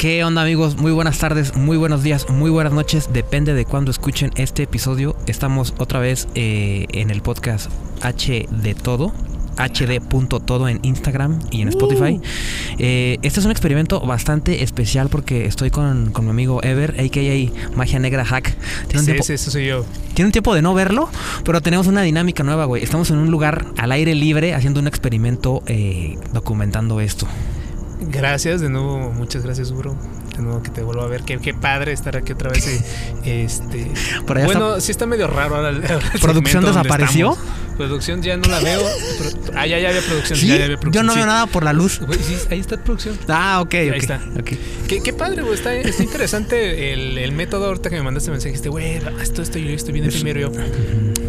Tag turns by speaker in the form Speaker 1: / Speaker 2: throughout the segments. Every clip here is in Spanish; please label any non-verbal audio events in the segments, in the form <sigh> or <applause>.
Speaker 1: ¿Qué onda amigos? Muy buenas tardes, muy buenos días, muy buenas noches. Depende de cuándo escuchen este episodio. Estamos otra vez eh, en el podcast H de todo. HD.todo en Instagram y en Spotify. Eh, este es un experimento bastante especial porque estoy con, con mi amigo Ever, a.k.a. Magia Negra Hack. Tiene un,
Speaker 2: Sí,
Speaker 1: tiempo,
Speaker 2: sí, eso soy yo.
Speaker 1: tiene un tiempo de no verlo, pero tenemos una dinámica nueva, güey. Estamos en un lugar al aire libre haciendo un experimento eh, documentando esto.
Speaker 2: Gracias, de nuevo, muchas gracias, bro. De nuevo que te vuelvo a ver. Qué, qué padre estar aquí otra vez. eh, este.
Speaker 1: Por allá
Speaker 2: bueno, sí está medio raro ahora. el- ahora el
Speaker 1: ¿Producción desapareció?
Speaker 2: Producción ya no la veo. Ah, ya, ya había producción.
Speaker 1: ¿Sí?
Speaker 2: ya, ya había producción,
Speaker 1: Yo no
Speaker 2: sí.
Speaker 1: veo nada por la luz.
Speaker 2: Sí, ahí está producción.
Speaker 1: Ah, ok,
Speaker 2: Ahí
Speaker 1: ok,
Speaker 2: está.
Speaker 1: ok.
Speaker 2: Qué, qué padre, güey. Está, está interesante el, el método. Ahorita que me mandaste mensaje, dijiste, güey, esto, esto, yo estoy bien
Speaker 1: Es-
Speaker 2: primero. Yo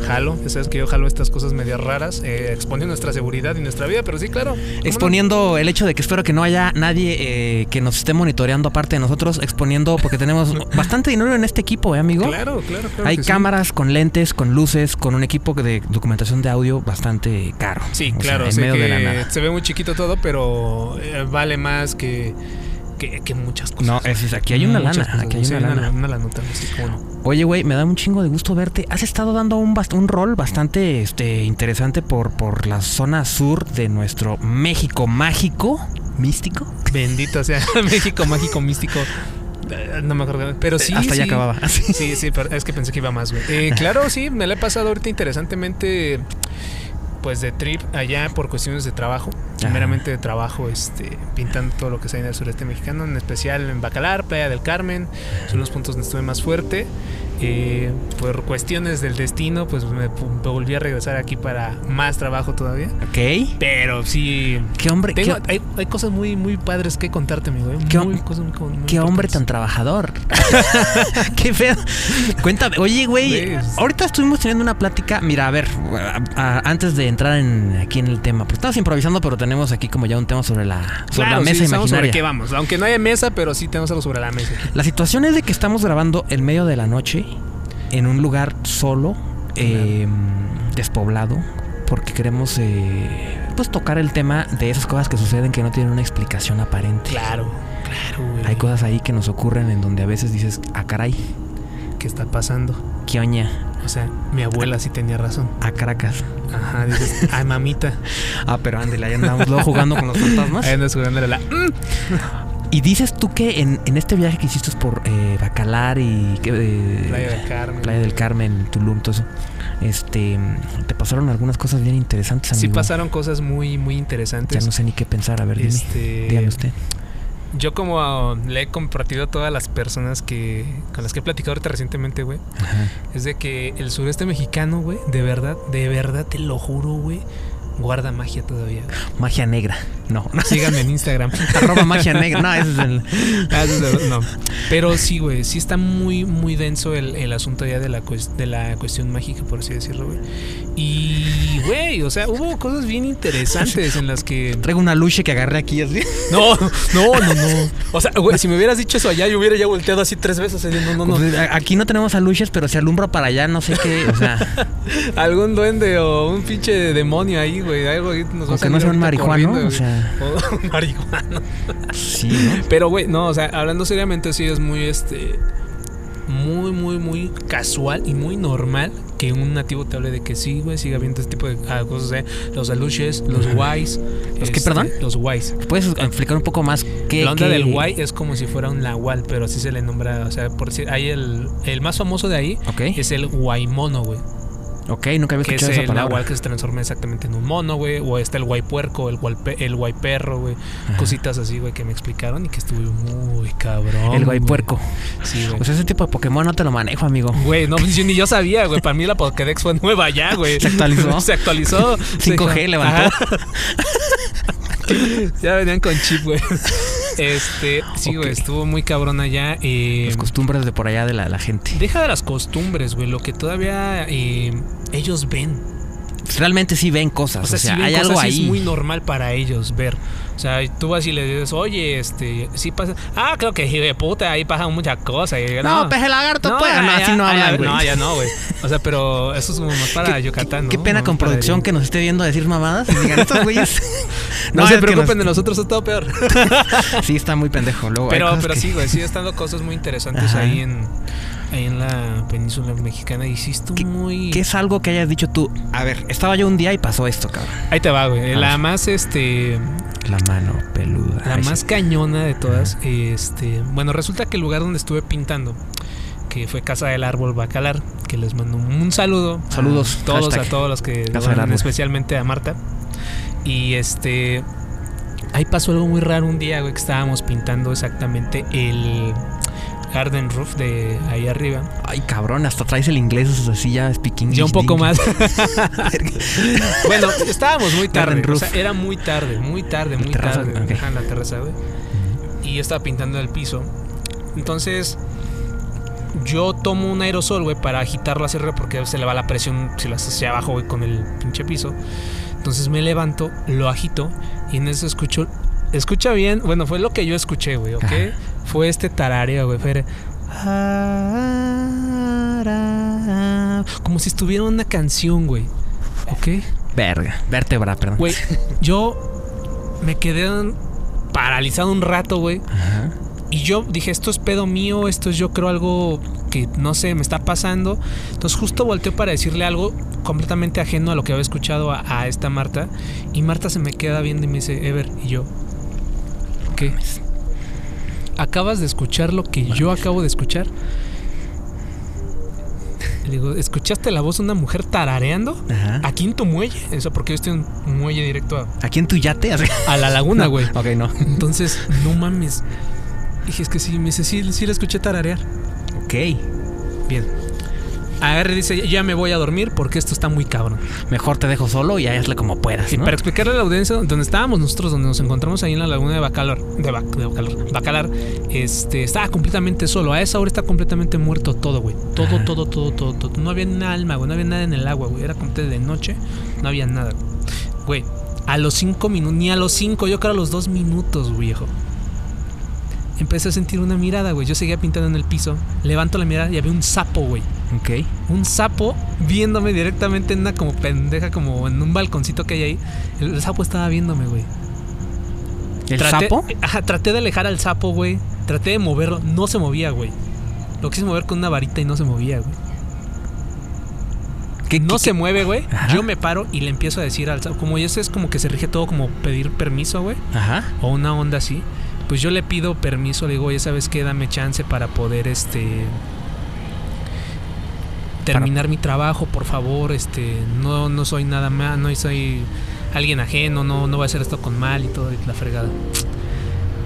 Speaker 2: jalo. Ya sabes que yo jalo estas cosas medias raras, eh, exponiendo nuestra seguridad y nuestra vida, pero sí, claro.
Speaker 1: Exponiendo el hecho de que espero que no haya nadie eh, que nos esté monitoreando aparte de nosotros, exponiendo porque tenemos <laughs> bastante dinero en este equipo, ¿eh, amigo?
Speaker 2: Claro, claro, claro.
Speaker 1: Hay
Speaker 2: sí.
Speaker 1: cámaras con lentes, con luces, con un equipo de documentación de audio bastante caro.
Speaker 2: Sí,
Speaker 1: O sea,
Speaker 2: claro.
Speaker 1: en medio de la nada.
Speaker 2: se ve muy chiquito todo, pero eh, vale más que, que, que muchas cosas.
Speaker 1: No, es, aquí hay una
Speaker 2: Muchas
Speaker 1: lana,
Speaker 2: cosas,
Speaker 1: aquí hay
Speaker 2: sí,
Speaker 1: una lana.
Speaker 2: Una lanota, así como.
Speaker 1: Oye, güey, me da un chingo de gusto verte. Has estado dando un, bast- un rol bastante este, interesante por, por la zona sur de nuestro México mágico, místico.
Speaker 2: Bendito sea <laughs> México mágico místico. Eh, No me acuerdo. Pero sí.
Speaker 1: Hasta
Speaker 2: sí.
Speaker 1: ya acababa. <laughs> Sí.
Speaker 2: Sí, sí, pero es que pensé que iba más, güey. Eh, claro, sí, me la he pasado ahorita interesantemente, pues de trip allá por cuestiones de trabajo,
Speaker 1: Ajá.
Speaker 2: meramente de trabajo, este, pintando todo lo que está en el sureste mexicano, en especial en Bacalar, Playa del Carmen, son los puntos donde estuve más fuerte. Eh, por cuestiones del destino, pues me, me volví a regresar aquí para más trabajo todavía.
Speaker 1: Ok.
Speaker 2: Pero sí,
Speaker 1: ¿Qué hombre,
Speaker 2: tengo,
Speaker 1: qué,
Speaker 2: hay, hay cosas muy, muy padres que contarte, amigo. ¿eh?
Speaker 1: ¿Qué
Speaker 2: Muy,
Speaker 1: hom-
Speaker 2: cosas muy- muy
Speaker 1: qué hombre tan trabajador? <laughs> qué feo. Cuéntame, oye, güey,
Speaker 2: Güey.
Speaker 1: ahorita estuvimos teniendo una plática. Mira, a ver, a- a- antes de entrar en, aquí en el tema, pues estamos improvisando, pero tenemos aquí como ya un tema sobre la, sobre
Speaker 2: Claro,
Speaker 1: la mesa
Speaker 2: sí, sobre
Speaker 1: imaginaria.
Speaker 2: qué vamos. Aunque no haya mesa, pero sí tenemos algo sobre la mesa.
Speaker 1: La situación es de que estamos grabando en medio de la noche, en un lugar solo, eh, despoblado, porque queremos eh, pues tocar el tema de esas cosas que suceden que no tienen una explicación aparente.
Speaker 2: Claro, claro, güey.
Speaker 1: Hay cosas ahí que nos ocurren en donde a veces dices, ah, caray,
Speaker 2: ¿Qué está pasando?
Speaker 1: qué oña,
Speaker 2: O sea, mi abuela sí tenía razón.
Speaker 1: a Caracas.
Speaker 2: Ajá, dices, <laughs> ay, mamita.
Speaker 1: Ah, pero ándale, ahí andamos luego jugando con los fantasmas.
Speaker 2: Ahí andas jugándole la.
Speaker 1: Y dices tú que en, en este viaje que hiciste por eh, Bacalar y eh,
Speaker 2: Playa del Carmen.
Speaker 1: Playa del Carmen, Tulum, todo eso, este, te pasaron algunas cosas bien interesantes,
Speaker 2: Sí
Speaker 1: amigo.
Speaker 2: pasaron cosas muy, muy interesantes.
Speaker 1: Ya no sé ni qué pensar, a ver, dime,
Speaker 2: Este,
Speaker 1: dígame usted.
Speaker 2: Yo como le he compartido a todas las personas que con las que he platicado ahorita recientemente, güey, es de que el sureste mexicano, güey, de verdad, de verdad te lo juro, güey, guarda magia todavía.
Speaker 1: Magia negra, no, <laughs>
Speaker 2: Síganme en Instagram. <laughs>
Speaker 1: arroba magia negra, no, ese es el... <laughs>
Speaker 2: Ah, es no. Pero sí, güey, sí está muy, muy denso el, el asunto ya de la, de la cuestión mágica, por así decirlo, güey. Y, güey, o sea, hubo cosas bien interesantes en las que...
Speaker 1: Traigo una luche que agarré aquí así.
Speaker 2: No, no, no, no. O sea, güey, si me hubieras dicho eso allá, yo hubiera ya volteado así tres veces. así, No, no, no.
Speaker 1: Pues, a- aquí no tenemos aluches, pero se alumbra para allá, no sé qué, o sea,
Speaker 2: Algún duende o un pinche demonio ahí, güey. Algo ahí nos va a
Speaker 1: aunque no sea un marihuano,
Speaker 2: corriendo,
Speaker 1: o sea, <laughs>
Speaker 2: güey. O un marihuano.
Speaker 1: sí, ¿no?
Speaker 2: Pero, güey, no, o sea, hablando seriamente, sí es muy, este. Muy, muy, muy casual y muy normal que un nativo te hable de que sí, güey, siga viendo este tipo de ah, cosas, ¿eh? Los aluches, los guays.
Speaker 1: ¿Los qué, perdón?
Speaker 2: Los guays.
Speaker 1: ¿Puedes explicar un poco más qué...
Speaker 2: La onda
Speaker 1: qué-
Speaker 2: del guay es como si fuera un nahual, pero así se le nombra, o sea, por decir, hay el, el más famoso de ahí
Speaker 1: Ok,
Speaker 2: es el guaymono, güey.
Speaker 1: Ok, nunca había
Speaker 2: Que es
Speaker 1: escuchado esa
Speaker 2: el
Speaker 1: palabra.
Speaker 2: nahual que se transforma exactamente en un mono, güey. O está el guay puerco, el guay, el guay perro, güey. Cositas así, güey, que me explicaron y que estuve muy cabrón.
Speaker 1: El guay puerco.
Speaker 2: Sí, güey.
Speaker 1: Sea, ese tipo de Pokémon no te lo manejo, amigo.
Speaker 2: Güey, no, pues yo ni yo sabía, güey. Para mí la Pokédex fue nueva ya, güey.
Speaker 1: Se actualizó. <laughs>
Speaker 2: Se actualizó.
Speaker 1: 5G levantó.
Speaker 2: Ajá. <laughs> ya venían con chip, güey. <laughs> Este, sí, güey, estuvo muy cabrón allá. eh,
Speaker 1: Las costumbres de por allá de la, la gente.
Speaker 2: deja de las costumbres, güey. Lo que todavía eh, ellos ven.
Speaker 1: Realmente sí ven cosas.
Speaker 2: O sea,
Speaker 1: O sea,
Speaker 2: sí
Speaker 1: hay algo ahí.
Speaker 2: es muy normal para ellos ver. O sea, tú vas y le dices, oye, este, sí pasa. Ah, creo que de puta, ahí pasan muchas cosas. Y yo,
Speaker 1: No, peje lagarto, pues. No,
Speaker 2: ya-
Speaker 1: así no
Speaker 2: ya-
Speaker 1: hablan, güey.
Speaker 2: No, ya no, güey. O sea, pero eso es como más para Yucatán, ¿no?
Speaker 1: Qué pena
Speaker 2: No
Speaker 1: con producción que nos esté viendo decir mamadas y digan, estos güeyes. <laughs> <laughs>
Speaker 2: No, se preocupen de
Speaker 1: nos-
Speaker 2: nosotros, es todo peor. <laughs>
Speaker 1: Sí, está muy pendejo. Luego,
Speaker 2: Pero, pero
Speaker 1: que-
Speaker 2: sí, güey, sigue estando cosas muy interesantes
Speaker 1: Ajá.
Speaker 2: ahí en, ahí en la península mexicana. Y sí, estuvo
Speaker 1: ¿Qué-
Speaker 2: muy.
Speaker 1: ¿Qué es algo que hayas dicho tú? A ver, estaba yo un día y pasó esto, cabrón.
Speaker 2: Ahí te va, güey. La más, este.
Speaker 1: La mano peluda.
Speaker 2: La
Speaker 1: Ay,
Speaker 2: más
Speaker 1: sí.
Speaker 2: cañona de todas, este, bueno, resulta que el lugar donde estuve pintando, que fue Casa del Árbol Bacalar, que les mando un saludo.
Speaker 1: Saludos,
Speaker 2: a todos,
Speaker 1: hashtag
Speaker 2: a todos los que,
Speaker 1: Casa
Speaker 2: especialmente a Marta. Y este, ahí pasó algo muy raro un día, güey, que estábamos pintando exactamente el Garden Roof de ahí arriba.
Speaker 1: Ay, cabrón, hasta traes el inglés así ya speaking.
Speaker 2: Ya un poco más. <laughs> Bueno, estábamos muy tarde.
Speaker 1: Garden
Speaker 2: O sea,
Speaker 1: roof.
Speaker 2: era muy tarde, muy tarde, muy
Speaker 1: terraza,
Speaker 2: tarde.
Speaker 1: ok.
Speaker 2: Ajá, en la terraza, güey. Y yo estaba pintando el piso. Entonces, yo tomo un aerosol, güey, para agitarlo hacia arriba porque se le va la presión si lo haces hacia abajo, güey, con el pinche piso. Entonces me levanto, lo agito y en eso escucho. Escucha bien, bueno, fue lo que yo escuché, güey, ¿ok? Fue este tarareo, güey. Fue. Como si estuviera una canción, güey. ¿Ok?
Speaker 1: Verga, vértebra, perdón.
Speaker 2: Güey, <laughs> yo me quedé paralizado un rato, güey.
Speaker 1: Ajá.
Speaker 2: Y yo dije, esto es pedo mío, esto es yo creo algo que no sé, me está pasando. Entonces justo volteo para decirle algo completamente ajeno a lo que había escuchado a, a esta Marta. Y Marta se me queda viendo y me dice, Ever, y yo, ¿qué? ¿Acabas de escuchar lo que yo acabo de escuchar? Le digo, ¿escuchaste la voz de una mujer tarareando?
Speaker 1: Ajá.
Speaker 2: Aquí en tu muelle. Eso porque yo estoy en un muelle directo a,
Speaker 1: Aquí en tu yate. <laughs>
Speaker 2: a la laguna, güey.
Speaker 1: Ok, no.
Speaker 2: Entonces, no mames. Dije, es que sí, me dice, sí, sí la escuché tararear.
Speaker 1: Ok.
Speaker 2: Bien. Agarre y dice, ya me voy a dormir porque esto está muy cabrón.
Speaker 1: Mejor te dejo solo y hazle como puedas,
Speaker 2: Y
Speaker 1: ¿no?
Speaker 2: para explicarle a la audiencia donde estábamos nosotros, donde nos encontramos ahí en la laguna de Bacalar, de, Bac- de Bacalar, Bacalar, este, estaba completamente solo. A esa hora está completamente muerto todo, güey. Todo, todo, todo, todo, todo. No había una alma, güey. No había nada en el agua, güey. Era completamente de noche. No había nada, güey. Güey, a los cinco minutos, ni a los cinco, yo creo a los dos minutos, viejo. Empecé a sentir una mirada, güey. Yo seguía pintando en el piso. Levanto la mirada y había un sapo, güey.
Speaker 1: Ok.
Speaker 2: Un sapo viéndome directamente en una como pendeja, como en un balconcito que hay ahí. El, el sapo estaba viéndome, güey.
Speaker 1: ¿El
Speaker 2: Traté-
Speaker 1: sapo?
Speaker 2: Ajá, traté de alejar al sapo, güey. Traté de moverlo. No se movía, güey. Lo quise mover con una varita y no se movía, güey.
Speaker 1: ¿Qué,
Speaker 2: No
Speaker 1: qué-
Speaker 2: se mueve, güey.
Speaker 1: Ajá.
Speaker 2: Yo me paro y le empiezo a decir al sapo. Como eso es como que se rige todo como pedir permiso, güey.
Speaker 1: Ajá.
Speaker 2: O una onda así. Pues yo le pido permiso, le digo, oye, ¿sabes qué? Dame chance para poder, este... Terminar mi trabajo, por favor. Este, no, no soy nada más, no soy alguien ajeno, no, no voy a hacer esto con mal y todo, y la fregada.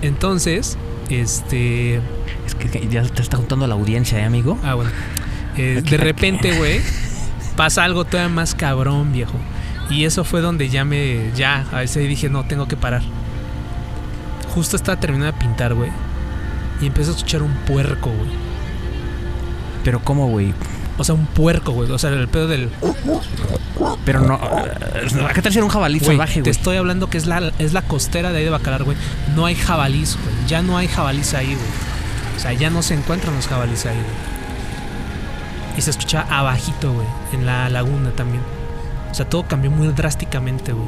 Speaker 2: Entonces, este...
Speaker 1: Es que ya te está juntando la audiencia, ¿eh, amigo?
Speaker 2: Ah, bueno. Eh, <laughs> de repente, güey, pasa algo todavía más cabrón, viejo. Y eso fue donde ya me. Ya, a veces dije, no, tengo que parar. Justo estaba terminando de pintar, güey. Y empecé a escuchar un puerco, güey.
Speaker 1: Pero ¿cómo, güey?
Speaker 2: O sea, un puerco, güey. O sea, el pedo del.
Speaker 1: Pero no... ¿A qué tal si era un jabalí
Speaker 2: Güey,
Speaker 1: salvaje,
Speaker 2: te
Speaker 1: güey?
Speaker 2: estoy hablando que es la, es la costera de ahí de Bacalar, güey. No hay jabalís, güey. Ya no hay jabalís ahí, güey. O sea, ya no se encuentran los jabalís ahí, güey. Y se escucha abajito, güey. En la laguna también. O sea, todo cambió muy drásticamente, güey.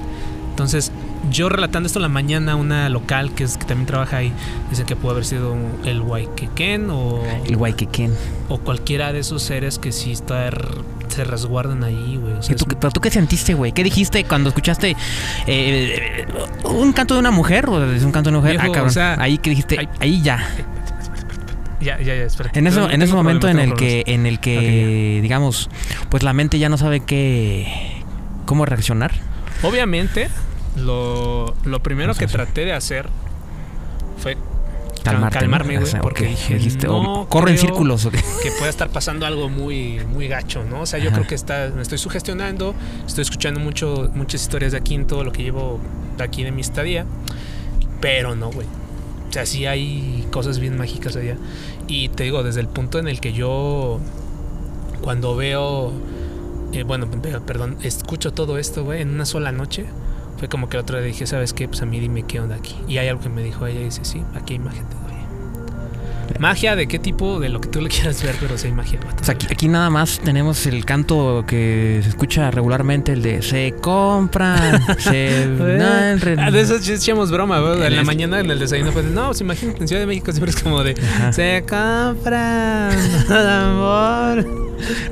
Speaker 2: Entonces, yo relatando esto en la mañana, una local que, es, que también trabaja ahí, dice que pudo haber sido el Waikeken o,
Speaker 1: El Waikeken.
Speaker 2: o cualquiera de esos seres que sí está, se resguardan ahí, güey. O sea,
Speaker 1: ¿Y tú,
Speaker 2: es
Speaker 1: pero tú qué sentiste, güey? ¿Qué dijiste cuando escuchaste eh, un canto de una mujer o es un canto de una mujer?
Speaker 2: Viejo,
Speaker 1: ah, cabrón.
Speaker 2: o sea,
Speaker 1: ahí que dijiste,
Speaker 2: hay-
Speaker 1: ahí ya.
Speaker 2: Ya, ya, ya, espera.
Speaker 1: En ese,
Speaker 2: Tengo-
Speaker 1: en ese momento en el que, en el que, digamos, pues la mente ya no sabe qué, cómo reaccionar.
Speaker 2: Obviamente, lo, lo primero que traté de hacer fue
Speaker 1: Calmarte,
Speaker 2: calmarme, güey,
Speaker 1: sea,
Speaker 2: porque
Speaker 1: ok,
Speaker 2: dije,
Speaker 1: dijiste,
Speaker 2: no
Speaker 1: corre en círculos. ¿o qué?
Speaker 2: que pueda estar pasando algo muy, muy gacho, ¿no? O sea, yo
Speaker 1: Ajá.
Speaker 2: creo que está, me estoy sugestionando, estoy escuchando mucho, muchas historias de aquí en todo lo que llevo de aquí de mi estadía, pero no, güey. O sea, sí hay cosas bien mágicas allá. Y te digo, desde el punto en el que yo, cuando veo, eh, bueno, pe- perdón, escucho todo esto, güey, en una sola noche, Fue como que el otro día dije, ¿sabes qué? Pues a mí dime qué onda aquí. Y hay algo que me dijo ella y dice, sí, aquí hay. Magia de qué tipo, de lo que tú le quieras ver, pero sí hay magia.
Speaker 1: O sea, aquí, aquí nada más tenemos el canto que se escucha regularmente, el de se compran, se... <laughs> no,
Speaker 2: Ah, de eso echamos broma, güey. En
Speaker 1: En
Speaker 2: la
Speaker 1: este-
Speaker 2: mañana en el desayuno pues no, pues imagínate, en Ciudad de México siempre es como de
Speaker 1: Ajá.
Speaker 2: se compran <laughs> amor.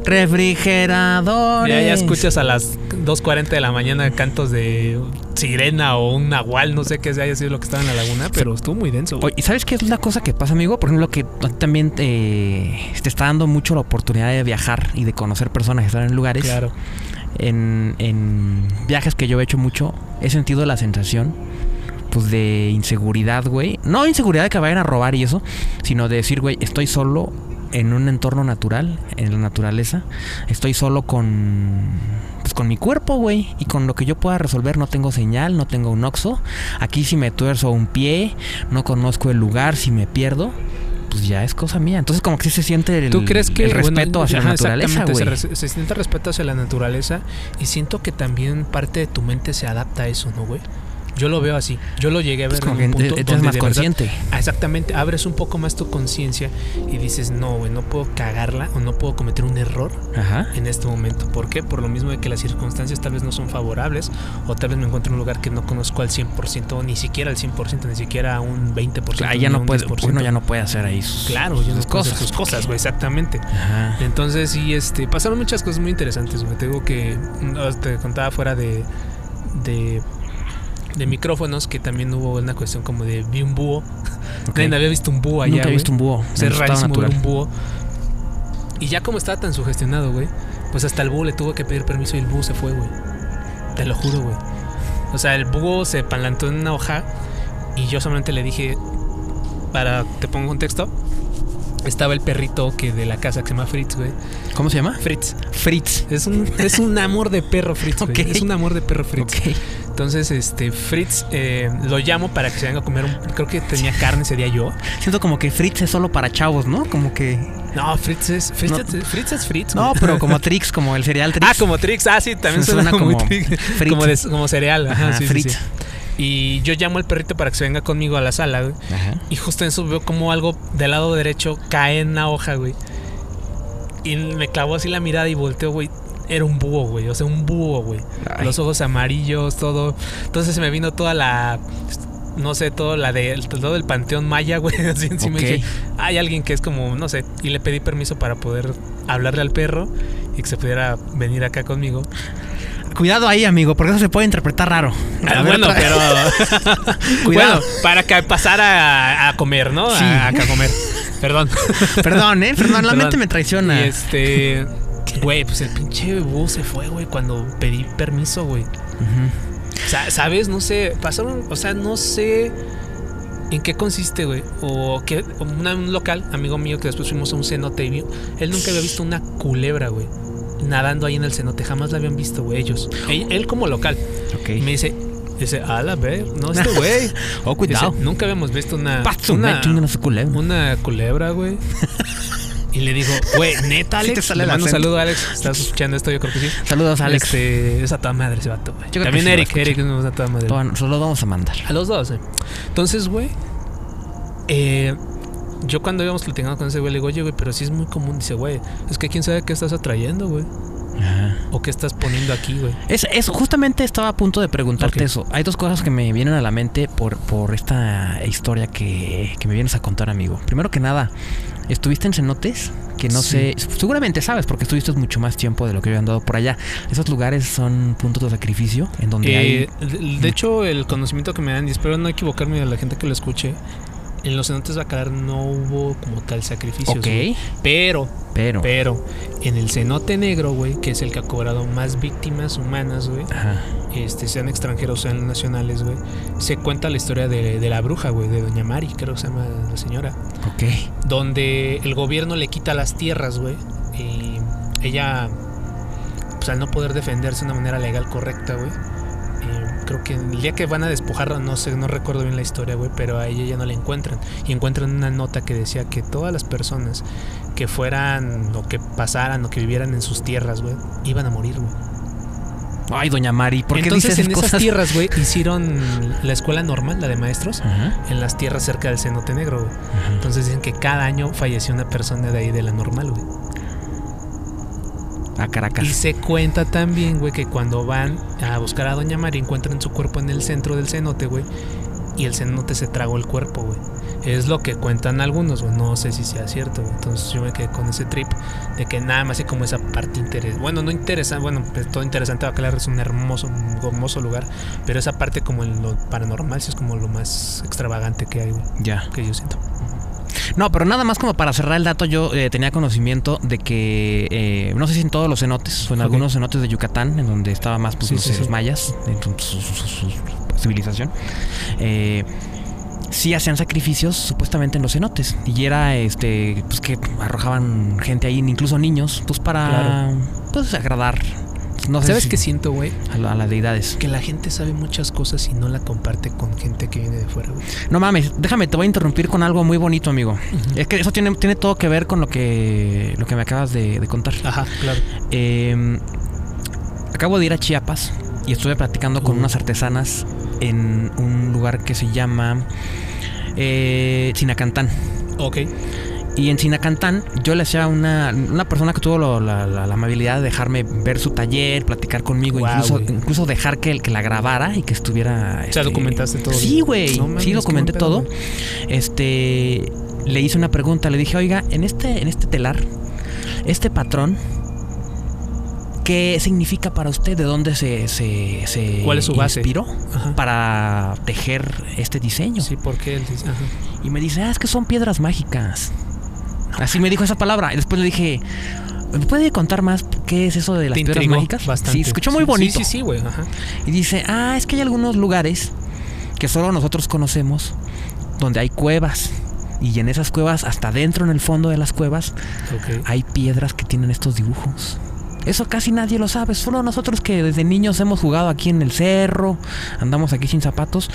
Speaker 1: refrigeradores.
Speaker 2: Ya, ya escuchas a las 2.40 de la mañana cantos de sirena o un nahual, no sé qué haya sido lo que estaba en la laguna, pero estuvo muy denso. güey.
Speaker 1: ¿y sabes qué es una cosa que pasa, amigo? Por ejemplo, que también te, te está dando mucho la oportunidad de viajar y de conocer personas que están en lugares.
Speaker 2: Claro.
Speaker 1: En, en viajes que yo he hecho mucho, he sentido la sensación pues de inseguridad, güey. No inseguridad de que vayan a robar y eso, sino de decir, güey, estoy solo en un entorno natural, en la naturaleza. Estoy solo con pues con mi cuerpo, güey, y con lo que yo pueda resolver, no tengo señal, no tengo un oxo. Aquí si me tuerzo un pie, no conozco el lugar, si me pierdo, pues ya es cosa mía. Entonces como que sí se siente el,
Speaker 2: ¿Tú crees que
Speaker 1: el respeto
Speaker 2: bueno,
Speaker 1: hacia
Speaker 2: ajá,
Speaker 1: la naturaleza, güey?
Speaker 2: se, siente respeto hacia la naturaleza y siento que también parte de tu mente se adapta a eso, ¿no, güey? Yo lo veo así. Yo lo llegué a ver
Speaker 1: Es como
Speaker 2: en
Speaker 1: que
Speaker 2: un punto
Speaker 1: eres más
Speaker 2: verdad-
Speaker 1: consciente.
Speaker 2: Ah, Exactamente, abres un poco más tu conciencia y dices, no, güey, no puedo cagarla o no puedo cometer un error
Speaker 1: Ajá.
Speaker 2: en este momento. ¿Por qué? Por lo mismo de que las circunstancias tal vez no son favorables o tal vez me encuentro en un lugar que no conozco al 100%, o ni siquiera al 100%, ni siquiera a un 20%.
Speaker 1: Ah,
Speaker 2: ni
Speaker 1: ya no
Speaker 2: un
Speaker 1: puede,
Speaker 2: 10%.
Speaker 1: uno ya no puede hacer ahí sus,
Speaker 2: Claro,
Speaker 1: sus
Speaker 2: hacer
Speaker 1: cosas.
Speaker 2: sus cosas, güey, exactamente.
Speaker 1: Ajá.
Speaker 2: Entonces, sí, este, pasaron muchas cosas muy interesantes, güey. Te digo que mm, te contaba fuera de, de, de micrófonos que también hubo una cuestión como de vi un búho. <laughs>
Speaker 1: Ok.
Speaker 2: Nadie había visto un búho allá.
Speaker 1: Nunca
Speaker 2: güey.
Speaker 1: visto un búho. Estado
Speaker 2: rarísimo ver un búho. Y ya como estaba tan sugestionado, güey, pues hasta el búho le tuvo que pedir permiso y el búho se fue, güey. Te lo juro, güey. O sea, el búho se palantó en una hoja y yo solamente le dije, para, te pongo contexto, estaba el perrito que de la casa que se llama Fritz, güey.
Speaker 1: ¿Cómo se llama?
Speaker 2: Fritz.
Speaker 1: Fritz.
Speaker 2: Es un, es un amor de perro Fritz, güey. Es un amor de perro Fritz. Entonces, este, Fritz eh, lo llamo para que se venga a comer un... Creo que tenía carne ese día yo.
Speaker 1: Siento como que Fritz es solo para chavos, ¿no? Como que.
Speaker 2: No, Fritz es... Fritz,
Speaker 1: No.
Speaker 2: es, Fritz es Fritz,
Speaker 1: No, pero como <laughs> Trix, como el cereal Trix.
Speaker 2: Ah, como Trix. Ah, sí, también suena,
Speaker 1: como
Speaker 2: Trix. Como, de- como cereal. Ajá,
Speaker 1: Ajá,
Speaker 2: sí, sí,
Speaker 1: Fritz.
Speaker 2: sí. Y yo llamo al perrito para que se venga conmigo a la sala, güey.
Speaker 1: Ajá.
Speaker 2: Y justo en eso veo como algo del lado derecho cae en una hoja, güey. Y me clavó así la mirada y volteó, güey. Era un búho, güey. O sea, un búho, güey.
Speaker 1: Ay.
Speaker 2: Los ojos amarillos, todo. Entonces se me vino toda la. No sé, todo la de todo el panteón maya, <laughs> güey. Así encima dije, hay alguien que es como, no sé. Y le pedí permiso para poder hablarle al perro y que se pudiera venir acá conmigo.
Speaker 1: Cuidado ahí, amigo, porque eso se puede interpretar raro.
Speaker 2: Ah, bueno,
Speaker 1: otra-
Speaker 2: pero. <laughs>
Speaker 1: Cuidado.
Speaker 2: Bueno, para que pasara a, comer, ¿no?
Speaker 1: Sí.
Speaker 2: A, a comer. Perdón. <laughs>
Speaker 1: Perdón, ¿eh? Perdón, la
Speaker 2: Perdón.
Speaker 1: mente me traiciona.
Speaker 2: Y este. Güey, pues el pinche búho se fue, güey, cuando pedí permiso, güey.
Speaker 1: Ujú.
Speaker 2: Sa- ¿Sabes? No sé. Pasaron. O sea, no sé. ¿En qué consiste, güey? O que un local, amigo mío, que después fuimos a un cenote y. Él nunca había visto una culebra, güey. Nadando ahí en el cenote. Jamás la habían visto, güey, ellos. Él, él como local.
Speaker 1: Ok.
Speaker 2: Y me dice. Dice, a la ver, no este <laughs> güey.
Speaker 1: Oh, cuidado.
Speaker 2: Dice, nunca habíamos visto una. Una, una culebra, güey. Y le digo, güey, neta,
Speaker 1: Sí
Speaker 2: Alex.
Speaker 1: te sale
Speaker 2: le mando un saludo, Alex. ¿Estás escuchando esto? Yo creo que sí.
Speaker 1: Saludos, Alex.
Speaker 2: Este, es a toda madre ese vato, güey. También
Speaker 1: sí
Speaker 2: Eric. Eric es a toda madre.
Speaker 1: Todo- Solo vamos a mandar.
Speaker 2: A los dos, eh. Entonces, güey, eh, yo cuando íbamos platicando con ese güey, le digo, oye, güey, pero sí es muy común. Dice, güey, es que quién sabe qué estás atrayendo, güey.
Speaker 1: Ajá.
Speaker 2: O qué estás poniendo aquí, güey.
Speaker 1: Es, es- justamente estaba a punto de preguntarte eso. Hay dos cosas que me vienen a la mente por, por esta historia que, que me vienes a contar, amigo. Primero que nada, ¿estuviste en cenotes? Que no
Speaker 2: Sí.
Speaker 1: sé, seguramente sabes porque estuviste mucho más tiempo de lo que yo he andado por allá. Esos lugares son puntos de sacrificio en donde
Speaker 2: Eh,
Speaker 1: hay...
Speaker 2: de, de hecho, el conocimiento que me dan, y espero no equivocarme de la gente que lo escuche, en los cenotes Bacalar no hubo como tal sacrificios.
Speaker 1: Ok,
Speaker 2: güey. Pero,
Speaker 1: pero...
Speaker 2: pero, en el cenote negro, güey, que es el que ha cobrado más víctimas humanas, güey, este, sean extranjeros, sean nacionales, güey, se cuenta la historia de, de la bruja, güey, de Doña Mari, creo que se llama la señora,
Speaker 1: Ok.
Speaker 2: donde el gobierno le quita las tierras, güey, y ella, pues al no poder defenderse de una manera legal correcta, güey, creo que el día que van a despojarla, no sé, no recuerdo bien la historia, güey, pero a ella ya no la encuentran. Y encuentran una nota que decía que todas las personas que fueran o que pasaran o que vivieran en sus tierras, güey, iban a morir, güey.
Speaker 1: Ay, doña Mari, ¿por qué
Speaker 2: Entonces en esas tierras, güey, hicieron la escuela normal, la de maestros, en las tierras cerca del cenote negro, güey. Entonces dicen que cada año falleció una persona de ahí de la normal, güey.
Speaker 1: A Caracas.
Speaker 2: Y se cuenta también, güey, que cuando van a buscar a Doña María encuentran su cuerpo en el centro del cenote, güey. Y el cenote se tragó el cuerpo, güey. Es lo que cuentan algunos, güey. No sé si sea cierto, güey. Entonces yo me quedé con ese trip de que nada más hay como esa parte interesante. Bueno, no interesante, bueno, pues, todo interesante. Bacalar es un hermoso, un hermoso lugar. Pero esa parte como en lo paranormal sí es como lo más extravagante que hay, güey.
Speaker 1: Ya.
Speaker 2: Que yo siento.
Speaker 1: No, pero nada más como para cerrar el dato, yo eh, tenía conocimiento de que, eh, no sé si en todos los cenotes, o en algunos cenotes de Yucatán, en donde estaba más pues,
Speaker 2: Sí,
Speaker 1: los,
Speaker 2: sí, sí.
Speaker 1: los mayas, en su, su- su- su civilización, eh, sí hacían sacrificios supuestamente en los cenotes. Y era este, pues que arrojaban gente ahí, incluso niños, pues para
Speaker 2: Claro.
Speaker 1: pues agradar. No
Speaker 2: ¿Sabes
Speaker 1: si-
Speaker 2: qué siento, güey?
Speaker 1: a, la- a las deidades.
Speaker 2: Que la gente sabe muchas cosas y no la comparte con gente que viene de fuera, güey.
Speaker 1: No mames, déjame, te voy a interrumpir con algo muy bonito, amigo. Es que eso tiene, tiene todo que ver con lo que, lo que me acabas de, de contar.
Speaker 2: Ajá, claro.
Speaker 1: Eh, acabo de ir a Chiapas y estuve platicando con unas artesanas en un lugar que se llama eh, Sinacantán.
Speaker 2: Ok.
Speaker 1: Y en Sinacantán yo le hacía una, una persona que tuvo lo- la, la- la amabilidad de dejarme ver su taller, platicar conmigo, incluso, incluso dejar que, que la grabara y que estuviera...
Speaker 2: O sea, documentaste todo.
Speaker 1: Sí, güey.
Speaker 2: No
Speaker 1: sí, documenté todo. Este, le hice una pregunta, le dije, oiga, en este, en este telar, este patrón, ¿qué significa para usted? ¿De dónde se, se, se
Speaker 2: ¿Cuál es su base?
Speaker 1: inspiró
Speaker 2: Ajá.
Speaker 1: para tejer este diseño?
Speaker 2: Sí, porque dice. Ajá.
Speaker 1: Y me dice, ah, es que son piedras mágicas. Así me dijo esa palabra. Y después le dije, ¿me puede contar más qué es eso de las piedras mágicas?
Speaker 2: bastante.
Speaker 1: Sí, escuchó muy bonito.
Speaker 2: Sí, sí, sí, güey. Ajá.
Speaker 1: Y dice, ah, es que hay algunos lugares que solo nosotros conocemos, donde hay cuevas. Y en esas cuevas, hasta dentro en el fondo de las cuevas, hay piedras que tienen estos dibujos. Eso casi nadie lo sabe, solo nosotros que desde niños hemos jugado aquí en el cerro, andamos aquí sin zapatos.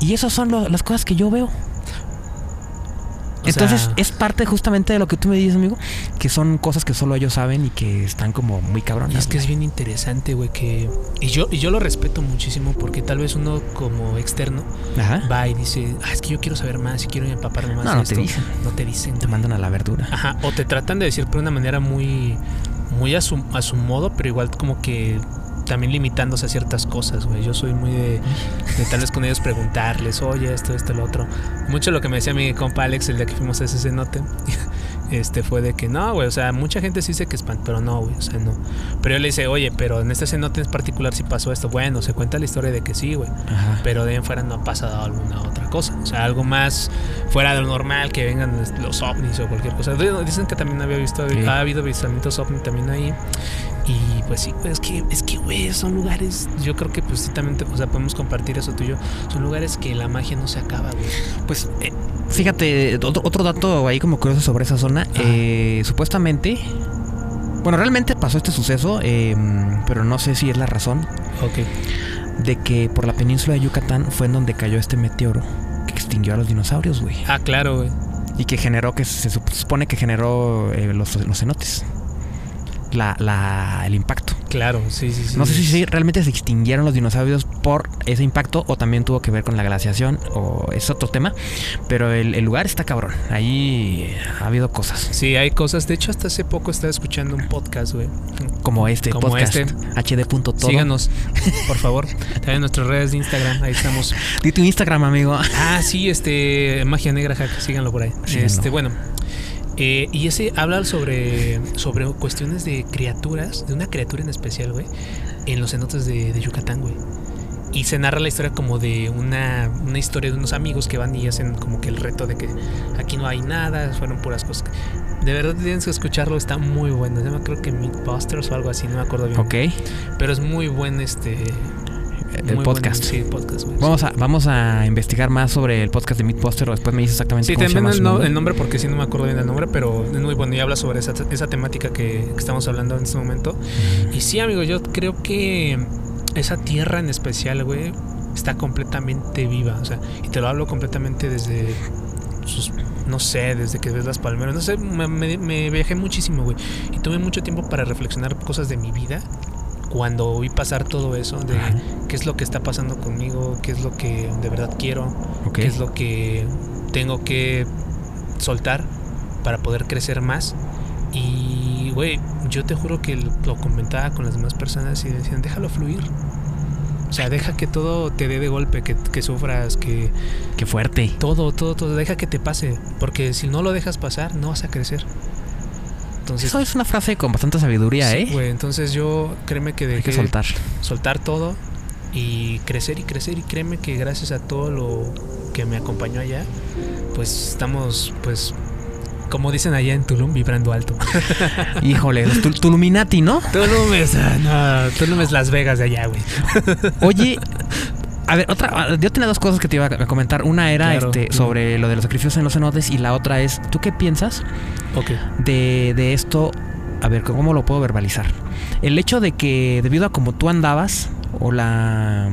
Speaker 1: Y esas son lo- las cosas que yo veo.
Speaker 2: O
Speaker 1: Entonces
Speaker 2: sea-
Speaker 1: es parte justamente de lo que tú me dices, amigo, que son cosas que solo ellos saben y que están como muy cabronas.
Speaker 2: Y es que es bien interesante, güey, que... Y yo, y yo lo respeto muchísimo porque tal vez uno como externo
Speaker 1: Ajá.
Speaker 2: va y dice, ah, es que yo quiero saber más y quiero empaparme más
Speaker 1: No, no te
Speaker 2: esto".
Speaker 1: dicen.
Speaker 2: No te dicen.
Speaker 1: Te mandan a la verdura.
Speaker 2: Ajá, o te tratan de decir por una manera muy, muy a su, a su modo, pero igual como que también limitándose a ciertas cosas, güey. Yo soy muy de, de tal vez con ellos preguntarles, oye, esto, esto, lo otro. Mucho lo que me decía mi compa Alex el día que fuimos a ese cenote, <laughs> este fue de que no, güey, o sea, mucha gente sí dice que es pan, pero no, güey, o sea, no. Pero yo le dice, oye, pero en este cenote en particular sí pasó esto. Bueno, se cuenta la historia de que sí, güey pero de ahí en fuera no ha pasado alguna otra cosa. O sea, algo más fuera de lo normal, que vengan los ovnis o cualquier cosa. Dicen que también había visto,
Speaker 1: Sí.
Speaker 2: ha habido avistamientos ovni también ahí. Y pues sí, pues, es que, es que, güey, son lugares, yo creo que pues sí también, te- o sea, podemos compartir eso tú y yo. Son lugares que la magia no se acaba, güey.
Speaker 1: Pues eh, fíjate, otro, otro dato ahí como curioso sobre esa zona. eh, supuestamente, bueno, realmente pasó este suceso, eh, pero no sé si es la razón
Speaker 2: Ok.
Speaker 1: de que por la península de Yucatán fue en donde cayó este meteoro que extinguió a los dinosaurios, güey.
Speaker 2: Ah, claro, güey.
Speaker 1: Y que generó, que se sup- supone que generó eh, los, los cenotes. La, la, el impacto.
Speaker 2: Claro, sí, sí, sí.
Speaker 1: No sé si sí, realmente se extinguieron los dinosaurios por ese impacto o también tuvo que ver con la glaciación o es otro tema. Pero el, el lugar está cabrón. Ahí ha habido cosas.
Speaker 2: Sí, hay cosas. De hecho, hasta hace poco estaba escuchando un podcast, güey.
Speaker 1: Como este
Speaker 2: Como
Speaker 1: podcast.
Speaker 2: este.
Speaker 1: HD.todo.
Speaker 2: Síganos, por favor. También en nuestras redes de Instagram, ahí estamos.
Speaker 1: Di tu Instagram, amigo.
Speaker 2: Ah, sí, este, Magia Negra Hack, síganlo por ahí.
Speaker 1: Síganlo.
Speaker 2: Este, bueno. Eh, y ese habla sobre, sobre cuestiones de criaturas, de una criatura en especial, güey, en los cenotes de, de Yucatán, güey. Y se narra la historia como de una, una historia de unos amigos que van y hacen como que el reto de que aquí no hay nada, fueron puras cosas. De verdad tienes que escucharlo, está muy bueno. Se llama creo que Mythbusters o algo así, no me acuerdo bien.
Speaker 1: Ok.
Speaker 2: Pero es muy buen este...
Speaker 1: El podcast.
Speaker 2: buen- sí, podcast.
Speaker 1: Vamos a, vamos a investigar más sobre el podcast de Meatbuster o después me dices exactamente
Speaker 2: Sí,
Speaker 1: cómo se llama
Speaker 2: el,
Speaker 1: nombre.
Speaker 2: el nombre porque sí no me acuerdo bien el nombre, pero es muy bueno y habla sobre esa, esa temática que, que estamos hablando en este momento. Y sí, amigo, yo creo que esa tierra en especial, güey, está completamente viva. O sea, y te lo hablo completamente desde sus, no sé, desde que ves las palmeras. No sé, me, me- me viajé muchísimo, güey. Y tuve mucho tiempo para reflexionar cosas de mi vida. Cuando vi pasar todo eso, de
Speaker 1: Ajá.
Speaker 2: qué es lo que está pasando conmigo, qué es lo que de verdad quiero,
Speaker 1: Ok.
Speaker 2: qué es lo que tengo que soltar para poder crecer más. Y, güey, yo te juro que lo comentaba con las demás personas y decían, déjalo fluir. O sea, deja que todo te dé de golpe, que, que sufras, que
Speaker 1: Qué fuerte.
Speaker 2: todo, todo, todo, deja que te pase. Porque si no lo dejas pasar, no vas a crecer. Entonces,
Speaker 1: Eso es una frase con bastante sabiduría,
Speaker 2: sí,
Speaker 1: ¿eh?
Speaker 2: güey, entonces yo créeme que
Speaker 1: Hay que soltar.
Speaker 2: soltar todo y crecer y crecer y créeme que gracias a todo lo que me acompañó allá, pues estamos, pues, como dicen allá en Tulum, vibrando alto. <laughs>
Speaker 1: Híjole, los Tul- Tuluminati, ¿no?
Speaker 2: Tulum es, ah, no, Tulum es Las Vegas de allá, güey.
Speaker 1: Oye, a ver, otra, ah, yo tenía dos cosas que te iba a comentar. Una era
Speaker 2: Claro.
Speaker 1: este sobre lo de los sacrificios en los cenotes y la otra es, ¿tú qué piensas
Speaker 2: Ok.
Speaker 1: de, de esto? A ver, ¿cómo lo puedo verbalizar? El hecho de que debido a como tú andabas o la...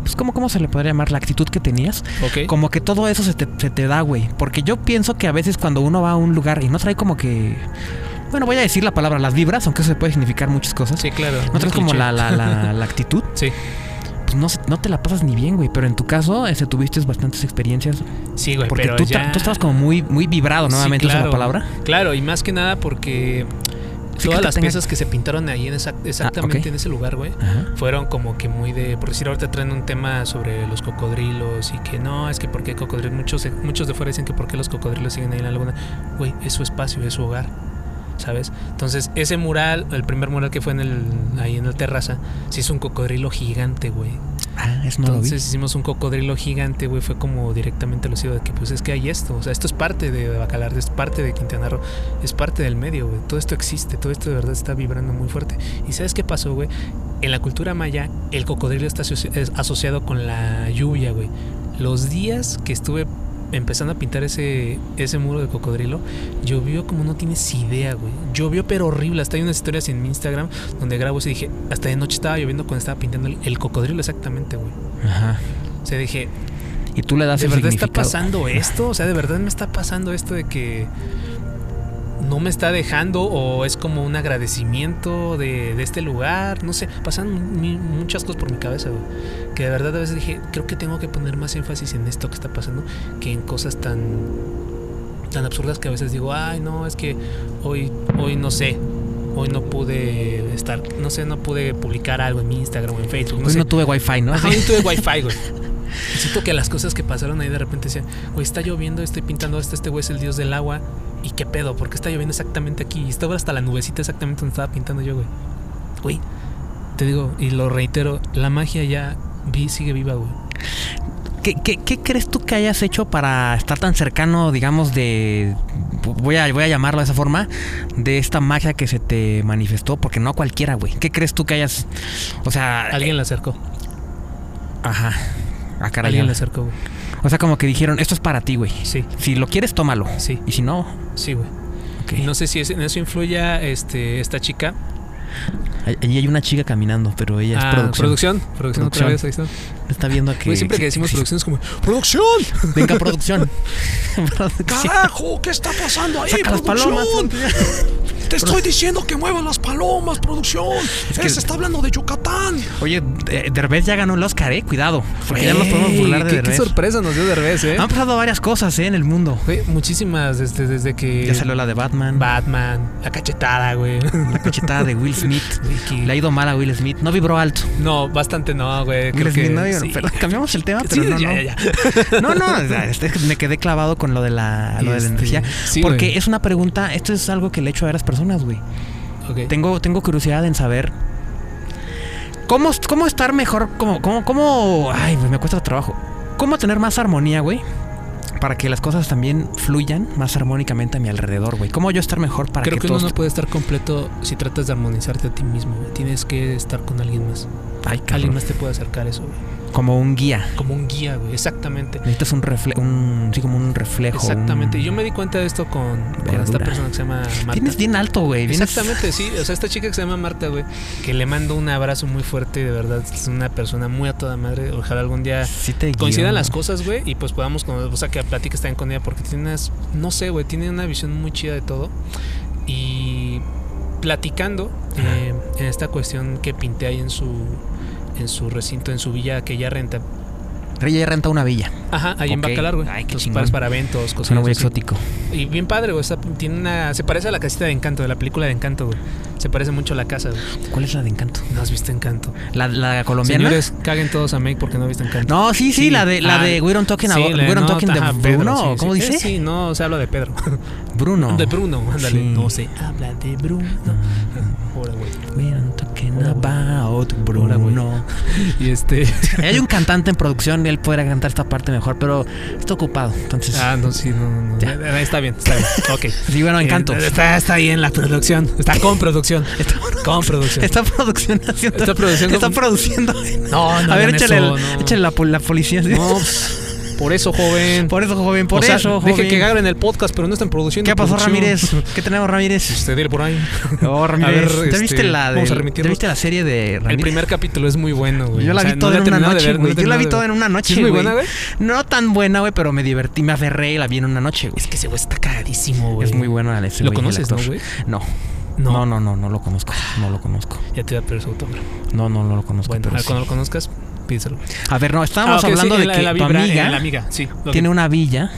Speaker 1: Pues, ¿cómo, ¿cómo se le podría llamar? La actitud que tenías. Como que todo eso se te, se te da, güey. Porque yo pienso que a veces cuando uno va a un lugar y no trae como que... Bueno, voy a decir la palabra, las vibras, aunque eso se puede significar muchas cosas.
Speaker 2: Sí, claro.
Speaker 1: No traes como la, la, la <laughs> actitud.
Speaker 2: Sí.
Speaker 1: Pues no, no te la pasas ni bien, güey. Pero en tu caso, este, tuviste bastantes experiencias.
Speaker 2: Sí, güey,
Speaker 1: Porque
Speaker 2: pero
Speaker 1: tú,
Speaker 2: ya...
Speaker 1: tú estabas como muy, muy vibrado,
Speaker 2: Sí,
Speaker 1: nuevamente, esa es la
Speaker 2: claro.
Speaker 1: palabra.
Speaker 2: Claro, y más que nada porque
Speaker 1: Sí,
Speaker 2: todas las
Speaker 1: tenga-
Speaker 2: piezas que se pintaron ahí en esa- exactamente
Speaker 1: ok.
Speaker 2: en ese lugar, güey, fueron como que muy de, por decir, ahorita traen un tema sobre los cocodrilos y que no, es que por qué cocodrilos, muchos, muchos de fuera dicen que por qué los cocodrilos siguen ahí en la laguna, güey, es su espacio, es su hogar, ¿sabes? Entonces, ese mural, el primer mural que fue en el, ahí en la terraza, se hizo un cocodrilo gigante, güey.
Speaker 1: Ah, eso no
Speaker 2: Entonces
Speaker 1: lo
Speaker 2: hicimos un cocodrilo gigante, güey, fue como directamente lucido de que pues es que hay esto, o sea, esto es parte de Bacalar, es parte de Quintana Roo, es parte del medio, güey, todo esto existe, todo esto de verdad está vibrando muy fuerte. ¿Y sabes qué pasó, güey? En la cultura maya, el cocodrilo está asoci- es asociado con la lluvia, güey. Los días que estuve empezando a pintar ese, ese muro de cocodrilo, llovió como no tienes idea, güey. Llovió pero horrible. Hasta hay unas historias en mi Instagram donde grabo eso y dije, hasta de noche estaba lloviendo cuando estaba pintando el, el cocodrilo exactamente, güey.
Speaker 1: Ajá.
Speaker 2: O sea, dije,
Speaker 1: Y tú le das
Speaker 2: ¿de
Speaker 1: el
Speaker 2: verdad está pasando esto? O sea, ¿de verdad me está pasando esto de que no me está dejando o es como un agradecimiento de, de este lugar? No sé, pasan mi- muchas cosas por mi cabeza, güey. Que de verdad a veces dije, creo que tengo que poner más énfasis en esto que está pasando que en cosas tan tan absurdas que a veces digo, ay, no, es que hoy, hoy no sé, hoy no pude estar, no sé, no pude publicar algo en mi Instagram o en Facebook, no
Speaker 1: Hoy
Speaker 2: sé.
Speaker 1: no tuve wifi, ¿no?
Speaker 2: Ajá, hoy tuve wifi, güey. <laughs> Y Siento que las cosas que pasaron ahí de repente decían, güey, está lloviendo, estoy pintando esto, este güey es el dios del agua. ¿Y qué pedo? ¿Por qué está lloviendo exactamente aquí? Y estaba hasta la nubecita exactamente donde estaba pintando yo, güey. Güey, te digo, y lo reitero, la magia ya vi, sigue viva, güey.
Speaker 1: ¿Qué, qué, qué crees tú que hayas hecho para estar tan cercano, digamos, de. Voy a, voy a llamarlo de esa forma, de esta magia que se te manifestó? Porque no cualquiera, güey. ¿Qué crees tú que hayas. O sea.
Speaker 2: Alguien la acercó.
Speaker 1: Ajá. Ah, caray.
Speaker 2: Alguien la acercó, güey.
Speaker 1: O sea, como que dijeron, esto es para ti, güey.
Speaker 2: Sí,
Speaker 1: Si lo quieres, tómalo.
Speaker 2: sí,
Speaker 1: Y si no,
Speaker 2: sí, güey. no sé si en eso influya este, esta chica.
Speaker 1: Ahí hay una chica caminando, pero ella es
Speaker 2: Ah,
Speaker 1: producción.
Speaker 2: producción. Producción otra
Speaker 1: Producción.
Speaker 2: vez, ahí está.
Speaker 1: Está viendo que.
Speaker 2: Siempre que decimos producción es como, ¡Producción!
Speaker 1: Venga, <laughs> producción.
Speaker 3: ¡Carajo! ¿Qué está pasando ahí,
Speaker 1: Saca las palomas.
Speaker 3: Te estoy diciendo que muevas las palomas, producción.
Speaker 1: que-
Speaker 3: Ese está hablando de Yucatán.
Speaker 1: Oye, eh, Derbez ya ganó el Oscar, eh. Cuidado. Porque ya nos podemos burlar de
Speaker 2: qué, qué sorpresa nos dio Derbez, ¿eh?
Speaker 1: Han pasado varias cosas, eh, en el mundo.
Speaker 2: Muchísimas desde, desde que...
Speaker 1: Ya salió la de Batman.
Speaker 2: Batman, la cachetada, güey.
Speaker 1: La cachetada de Will Smith. <laughs> Le ha ido mal a Will Smith. No vibró alto.
Speaker 2: No, bastante no, güey.
Speaker 1: Will Smith
Speaker 2: que
Speaker 1: no.
Speaker 2: Sí.
Speaker 1: Perdón, cambiamos el tema,
Speaker 2: Sí,
Speaker 1: pero no,
Speaker 2: ya,
Speaker 1: no.
Speaker 2: ya, ya. <laughs>
Speaker 1: No, no, este, me quedé clavado con lo de la, lo de la
Speaker 2: Este,
Speaker 1: energía.
Speaker 2: sí,
Speaker 1: porque
Speaker 2: güey.
Speaker 1: es una pregunta, esto es algo que le he hecho a varias personas, güey. Tengo, tengo curiosidad en saber cómo, cómo estar mejor, cómo, cómo, cómo, ay, me cuesta trabajo. Cómo tener más armonía, güey. Para que las cosas también fluyan más armónicamente a mi alrededor, güey. ¿Cómo yo estar mejor para
Speaker 2: Creo
Speaker 1: que,
Speaker 2: que uno no puede estar completo si tratas de armonizarte a ti mismo. Tienes que estar con alguien más.
Speaker 1: Ay, cabrón.
Speaker 2: Alguien más te puede acercar eso, güey.
Speaker 1: Como un guía.
Speaker 2: Como un guía, güey. Exactamente.
Speaker 1: Necesitas un reflejo, un, sí, como un reflejo.
Speaker 2: Exactamente.
Speaker 1: un-
Speaker 2: Yo me di cuenta de esto con, con esta persona que se llama Marta.
Speaker 1: Tienes bien alto, güey. vienes-
Speaker 2: Exactamente, sí. O sea, esta chica que se llama Marta, güey, que le mando un abrazo muy fuerte, de verdad. Es una persona muy a toda madre. Ojalá algún día
Speaker 1: Sí te guió.
Speaker 2: coincidan las cosas, güey, y pues podamos, o sea, que platiques también con ella, porque tiene unas, no sé, güey, tiene una visión muy chida de todo. Y platicando eh, en esta cuestión que pinté ahí en su en su recinto, en su villa que ella renta.
Speaker 1: Ella ya renta una villa.
Speaker 2: Ajá, ahí en. Bacalar, güey.
Speaker 1: Ay, qué
Speaker 2: Entonces, para, para eventos, cosas
Speaker 1: Suena muy
Speaker 2: así.
Speaker 1: exótico.
Speaker 2: Y bien padre, güey. está- tiene una, se parece a la casita de Encanto, de la película de Encanto, güey. Se parece mucho a la casa, güey.
Speaker 1: ¿Cuál es la de Encanto?
Speaker 2: No has visto Encanto.
Speaker 1: ¿La, la colombiana?
Speaker 2: Señores, caguen todos a Make porque no han visto Encanto.
Speaker 1: No, sí, sí,
Speaker 2: Sí.
Speaker 1: la de, la
Speaker 2: Ah,
Speaker 1: de We Don't Talking,
Speaker 2: Sí,
Speaker 1: about, We Don't
Speaker 2: no,
Speaker 1: Talking de Bruno.
Speaker 2: Pedro, sí,
Speaker 1: ¿Cómo
Speaker 2: sí.
Speaker 1: dice?
Speaker 2: Eh, Sí, no, se habla de Pedro.
Speaker 1: Bruno.
Speaker 2: De Bruno, ándale.
Speaker 1: Sí.
Speaker 2: No se habla de Bruno. Ahora, güey.
Speaker 1: About
Speaker 2: güey.
Speaker 1: Bruno. <laughs>
Speaker 2: Y este. <laughs>
Speaker 1: Hay un cantante en producción y él podría cantar esta parte mejor, pero está ocupado. Entonces,
Speaker 2: Ah, no, sí, no, no.
Speaker 1: Ya.
Speaker 2: Eh, Está bien, está bien. Ok. <laughs>
Speaker 1: sí, bueno, Encanto.
Speaker 2: Eh, Está, está ahí en la producción. Está con producción. Con producción.
Speaker 1: Está producción haciendo.
Speaker 2: Está produciendo-
Speaker 1: Está produciendo.
Speaker 2: No, no.
Speaker 1: A ver, échale,
Speaker 2: eso,
Speaker 1: el-
Speaker 2: no.
Speaker 1: échale la, pol- la policía. ¿sí?
Speaker 2: No, pues, por eso, joven.
Speaker 1: Por eso, joven, por
Speaker 2: O sea,
Speaker 1: eso,
Speaker 2: Deje
Speaker 1: joven.
Speaker 2: que graben el podcast, pero no están produciendo.
Speaker 1: ¿Qué pasó. Ramírez? ¿Qué tenemos, Ramírez?
Speaker 2: Usted dile por ahí.
Speaker 1: Oh, Ramírez.
Speaker 2: Ver,
Speaker 1: ¿Te
Speaker 2: este,
Speaker 1: viste la de,
Speaker 2: vamos a
Speaker 1: ¿Te
Speaker 2: remitirnos.
Speaker 1: viste la serie de Ramírez?
Speaker 2: El primer capítulo es muy bueno, güey.
Speaker 1: Yo la
Speaker 2: O sea,
Speaker 1: vi toda en una noche,
Speaker 2: ver, no.
Speaker 1: Yo la vi toda en una noche,
Speaker 2: ¿Sí es muy buena, güey?
Speaker 1: No tan buena, güey, pero me divertí, me aferré y la vi en una noche, güey.
Speaker 2: Es que ese güey está cagadísimo, güey.
Speaker 1: Es muy buena la ese
Speaker 2: ¿Lo conoces, no, güey?
Speaker 1: No.
Speaker 2: No.
Speaker 1: No, no, no, no lo conozco. No lo conozco.
Speaker 2: Ya te voy a pedir su autógrafo.
Speaker 1: No, no, no lo conozco.
Speaker 2: Bueno,
Speaker 1: pero
Speaker 2: a-
Speaker 1: sí.
Speaker 2: cuando lo conozcas, pídeselo.
Speaker 1: A ver, no, estábamos
Speaker 2: Ah,
Speaker 1: hablando
Speaker 2: sí,
Speaker 1: de
Speaker 2: la-
Speaker 1: que
Speaker 2: la
Speaker 1: tu amiga
Speaker 2: en la amiga, sí. lo
Speaker 1: tiene
Speaker 2: que-
Speaker 1: una villa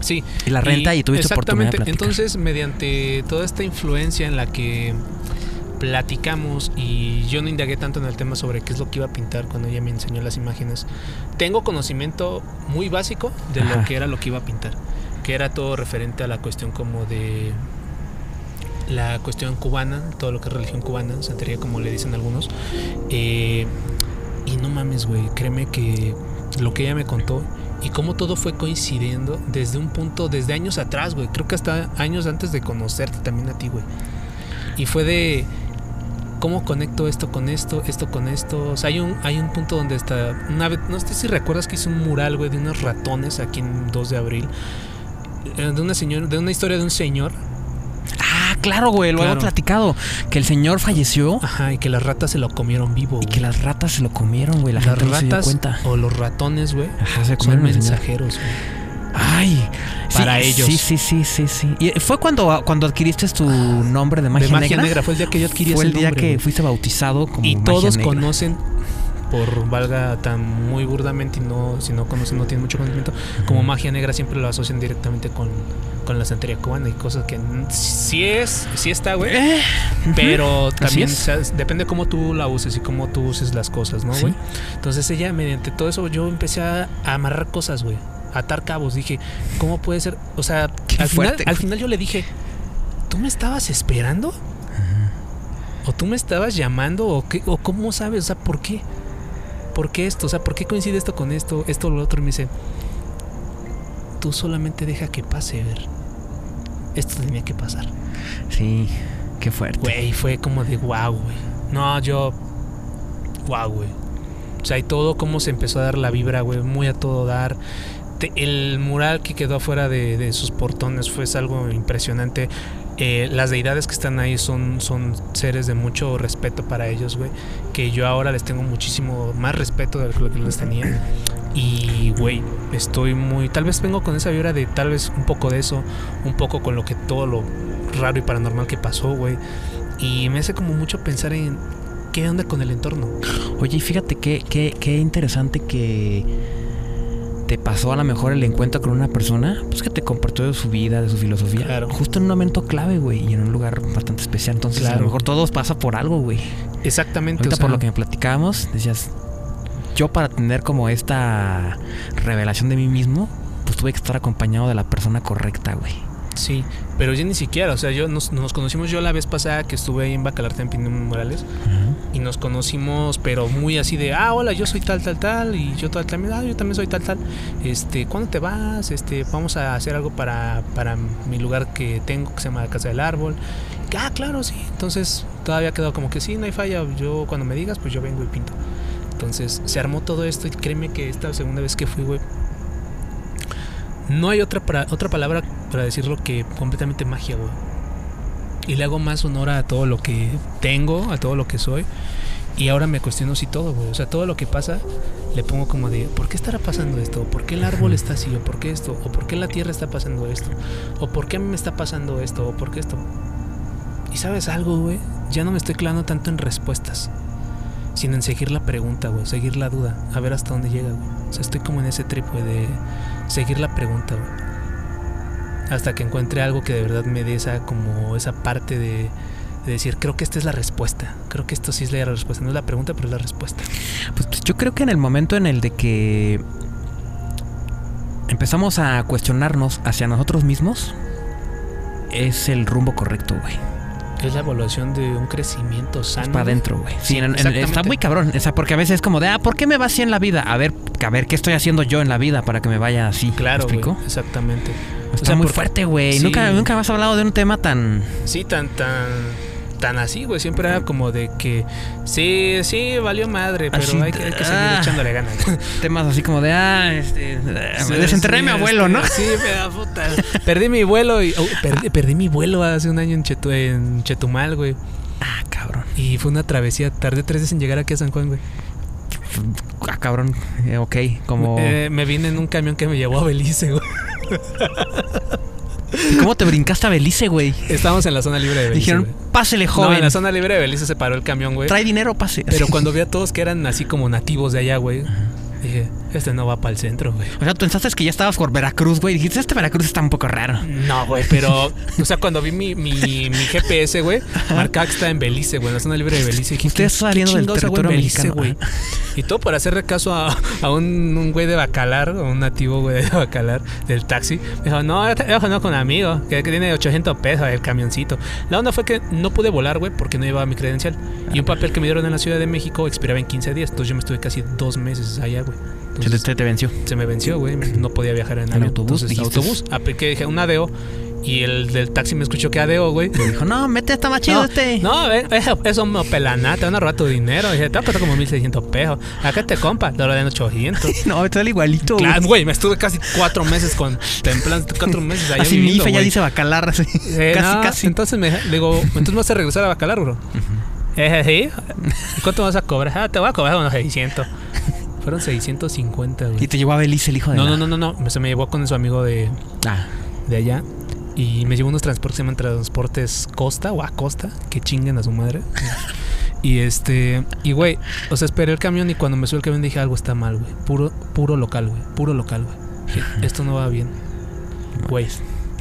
Speaker 2: Sí.
Speaker 1: y la renta y, tuviste oportunidad de
Speaker 2: Exactamente.
Speaker 1: platicar.
Speaker 2: Entonces, mediante toda esta influencia en la que platicamos y yo no indagué tanto en el tema sobre qué es lo que iba a pintar cuando ella me enseñó las imágenes, tengo conocimiento muy básico de
Speaker 1: Ajá.
Speaker 2: lo que era lo que iba a pintar, que era todo referente a la cuestión como de la cuestión cubana, todo lo que es religión cubana, santería como le dicen algunos. Eh, y no mames, güey, créeme que lo que ella me contó y cómo todo fue coincidiendo desde un punto, desde años atrás, güey. Creo que hasta años antes de conocerte también a ti, güey. Y fue de cómo conecto esto con esto, esto con esto. O sea, hay un, hay un punto donde está. Una vez, no sé si recuerdas que hice un mural, güey, de unos ratones aquí en 2 de abril. Eh, De una señora, de una historia de un señor.
Speaker 1: Ah, claro, güey, lo
Speaker 2: Claro.
Speaker 1: había platicado. Que el señor falleció
Speaker 2: Ajá, y que las ratas se lo comieron vivo.
Speaker 1: y
Speaker 2: güey.
Speaker 1: que las ratas se lo comieron, güey. La
Speaker 2: las
Speaker 1: gente no se dio
Speaker 2: ratas
Speaker 1: cuenta.
Speaker 2: o los ratones, güey,
Speaker 1: Ajá, se
Speaker 2: son
Speaker 1: comieron señor.
Speaker 2: mensajeros, güey.
Speaker 1: Ay,
Speaker 2: Para
Speaker 1: sí,
Speaker 2: ellos.
Speaker 1: Sí, sí, sí, sí, sí. Y fue cuando, cuando adquiriste tu nombre de magia,
Speaker 2: de magia
Speaker 1: negra.
Speaker 2: negra. Fue el día que yo adquirí
Speaker 1: Fue
Speaker 2: ese
Speaker 1: el día
Speaker 2: nombre,
Speaker 1: que
Speaker 2: güey.
Speaker 1: fuiste bautizado como
Speaker 2: y
Speaker 1: magia
Speaker 2: todos
Speaker 1: negra.
Speaker 2: conocen por valga tan muy burdamente y no si no conocen no tienen mucho conocimiento como magia negra siempre lo asocian directamente con, con la santería cubana y cosas que sí es sí está güey.
Speaker 1: Eh,
Speaker 2: pero también o sea, depende cómo tú la uses y cómo tú uses las cosas no
Speaker 1: Sí.
Speaker 2: güey entonces ella mediante todo eso yo empecé a, amarrar cosas güey. Atar cabos. Dije cómo puede ser o sea
Speaker 1: Qué
Speaker 2: al
Speaker 1: fuerte,
Speaker 2: final al final yo le dije tú me estabas esperando o tú me estabas llamando o qué o cómo sabes o sea por qué por qué esto o sea por qué coincide esto con esto esto lo otro y me dice tú solamente deja que pase ver esto tenía que pasar
Speaker 1: Sí, qué fuerte.
Speaker 2: güey fue como de wow güey no yo wow güey o sea y todo cómo se empezó a dar la vibra güey muy a todo dar Te- el mural que quedó afuera de, de sus portones fue es algo impresionante Eh, las deidades que están ahí son, son seres de mucho respeto para ellos, güey. Que yo ahora les tengo muchísimo más respeto de lo que les tenía. Y, güey, estoy muy... Tal vez vengo con esa vibra de tal vez un poco de eso, un poco con lo que todo lo raro y paranormal que pasó, güey. Y me hace como mucho pensar en qué onda con el entorno.
Speaker 1: Oye, y fíjate qué, qué, qué interesante que te pasó a lo mejor el encuentro con una persona pues que te compartió de su vida, de su filosofía.
Speaker 2: Claro.
Speaker 1: Justo en un momento clave, güey, y en un lugar bastante especial. Entonces, a lo mejor todo pasa por algo, güey.
Speaker 2: Exactamente.
Speaker 1: Ahorita
Speaker 2: o sea,
Speaker 1: por lo que me platicábamos, decías, yo para tener como esta revelación de mí mismo, pues tuve que estar acompañado de la persona correcta, güey.
Speaker 2: Sí, pero yo ni siquiera, o sea, yo nos, nos conocimos yo la vez pasada que estuve ahí en Bacalar en Pinón Morales y nos conocimos, pero muy así de, ah, hola, yo soy tal, tal, tal, y yo tal, también, ah, yo también soy tal, tal. Este, ¿cuándo te vas? Este, vamos a hacer algo para, para mi lugar que tengo, que se llama la Casa del Árbol. Ah, claro, sí. Entonces, todavía quedó como que sí, no hay falla. Yo, cuando me digas, pues yo vengo y pinto. Entonces, se armó todo esto y créeme que esta segunda vez que fui, güey, no hay otra, pra- otra palabra para decirlo que completamente magia, güey. Y le hago más honor a todo lo que tengo, a todo lo que soy. Y ahora me cuestiono si todo, güey. O sea, todo lo que pasa, le pongo como de, ¿por qué estará pasando esto? ¿Por qué el árbol está así? ¿O por qué esto? ¿O por qué la tierra está pasando esto? ¿O por qué a mí me está pasando esto? ¿O por qué esto? Y sabes algo, güey, ya no me estoy clavando tanto en respuestas, sino en seguir la pregunta, güey, seguir la duda, a ver hasta dónde llega, güey. O sea, estoy como en ese trip, de seguir la pregunta, güey. Hasta que encuentre algo que de verdad me dé esa, como esa parte de, de decir, creo que esta es la respuesta. Creo que esto sí es la respuesta. No es la pregunta, pero es la respuesta.
Speaker 1: Pues, pues, yo creo que en el momento en el de que empezamos a cuestionarnos hacia nosotros mismos, es el rumbo correcto, güey.
Speaker 2: Es la evaluación de un crecimiento sano.
Speaker 1: Es para adentro, güey. Sí,
Speaker 2: Sí,
Speaker 1: en- en-
Speaker 2: exactamente.
Speaker 1: está muy cabrón. O sea, porque a veces es como de, ah, ¿por qué me va así en la vida? A ver, a ver, ¿qué estoy haciendo yo en la vida para que me vaya así?
Speaker 2: Claro,
Speaker 1: ¿Me?
Speaker 2: Exactamente.
Speaker 1: Está
Speaker 2: O sea,
Speaker 1: muy
Speaker 2: porque-
Speaker 1: fuerte, güey.
Speaker 2: Sí.
Speaker 1: Nunca, nunca has hablado de un tema tan...
Speaker 2: Sí, tan, tan, tan así, güey. Siempre era como de que, sí, sí, valió madre, pero
Speaker 1: Así,
Speaker 2: hay, que, hay que seguir
Speaker 1: ah.
Speaker 2: echándole ganas. <laughs>
Speaker 1: Temas así como de, ah, este...
Speaker 2: Sí,
Speaker 1: me desenterré a
Speaker 2: sí,
Speaker 1: mi abuelo, ¿no?
Speaker 2: este, Sí, me da <laughs> puta. Perdí mi vuelo y oh, perdí, perdí mi vuelo hace un año en, Chetu- en Chetumal, güey.
Speaker 1: Ah, cabrón.
Speaker 2: Y fue una travesía. Tardé tres días en llegar aquí a San Juan, güey.
Speaker 1: Ah, cabrón. Eh, ok, como...
Speaker 2: Eh, me vine en un camión que me llevó a Belice, güey. <laughs>
Speaker 1: ¿Y <laughs> ¿Cómo te brincaste a Belice, güey?
Speaker 2: Estábamos en la zona libre de Belice.
Speaker 1: Dijeron,
Speaker 2: güey.
Speaker 1: pásele,
Speaker 2: No,
Speaker 1: joven.
Speaker 2: en la zona libre de Belice se paró el camión, güey.
Speaker 1: Trae dinero, pase.
Speaker 2: Pero <laughs> cuando vi a todos que eran así como nativos de allá, güey, dije, este no va para el centro, güey.
Speaker 1: O sea, tú pensaste que ya estabas por Veracruz, güey. Dijiste, este Veracruz está un poco raro.
Speaker 2: No, güey, pero, o sea, cuando vi mi, mi, mi GPS, güey, marcaba que estaba en Belice, güey, en la zona libre de Belice. Dije,
Speaker 1: Ustedes
Speaker 2: ¿qué-
Speaker 1: saliendo del territorio
Speaker 2: Belice,
Speaker 1: mexicano,
Speaker 2: güey. Y todo por hacerle caso a, a un, un güey de Bacalar, un nativo güey de Bacalar, del taxi. Me dijo, no, trabajo no con amigo, que, que tiene 800 pesos el camioncito. La onda fue que no pude volar, güey, porque no llevaba mi credencial. Y un papel que me dieron en la Ciudad de México expiraba en 15 días. Entonces yo me estuve casi dos meses allá, güey.
Speaker 1: Se te, se te venció.
Speaker 2: se me venció, güey. No podía viajar en,
Speaker 1: ¿En
Speaker 2: avión.
Speaker 1: autobús,
Speaker 2: Entonces, autobús. Apliqué, dije, un ADO. Y el del taxi me escuchó que ADO, güey.
Speaker 1: Le dijo, no, mete, está más chido
Speaker 2: No,
Speaker 1: este.
Speaker 2: no, eh, eso, eso me pelana, te van a robar tu dinero. Dije, te va a costar como 1600 pesos. Acá te compa, te lo den 800. <laughs>
Speaker 1: No, sale igualito, güey.
Speaker 2: Claro, güey, me estuve casi cuatro meses con templando cuatro meses allá
Speaker 1: Así mi IFE ya dice bacalar. así.
Speaker 2: Eh,
Speaker 1: casi,
Speaker 2: no,
Speaker 1: casi.
Speaker 2: Entonces me digo, entonces me vas a regresar a Bacalar, bro. ¿Y cuánto vas a cobrar? Ah, te voy a cobrar unos 600. Fueron 650, güey.
Speaker 1: Y te llevó a Belice el hijo de
Speaker 2: No,
Speaker 1: la-
Speaker 2: no, no, no, no. Se me llevó con su amigo de,
Speaker 1: Ah,
Speaker 2: de allá. Y me llevó unos transportes, se llaman transportes Costa o a Costa, que chinguen a su madre. <laughs> y este, y güey, o sea, esperé el camión y cuando me subió el camión dije algo está mal, güey. Puro, puro local, güey. Puro local, güey. Esto no va bien. Güey.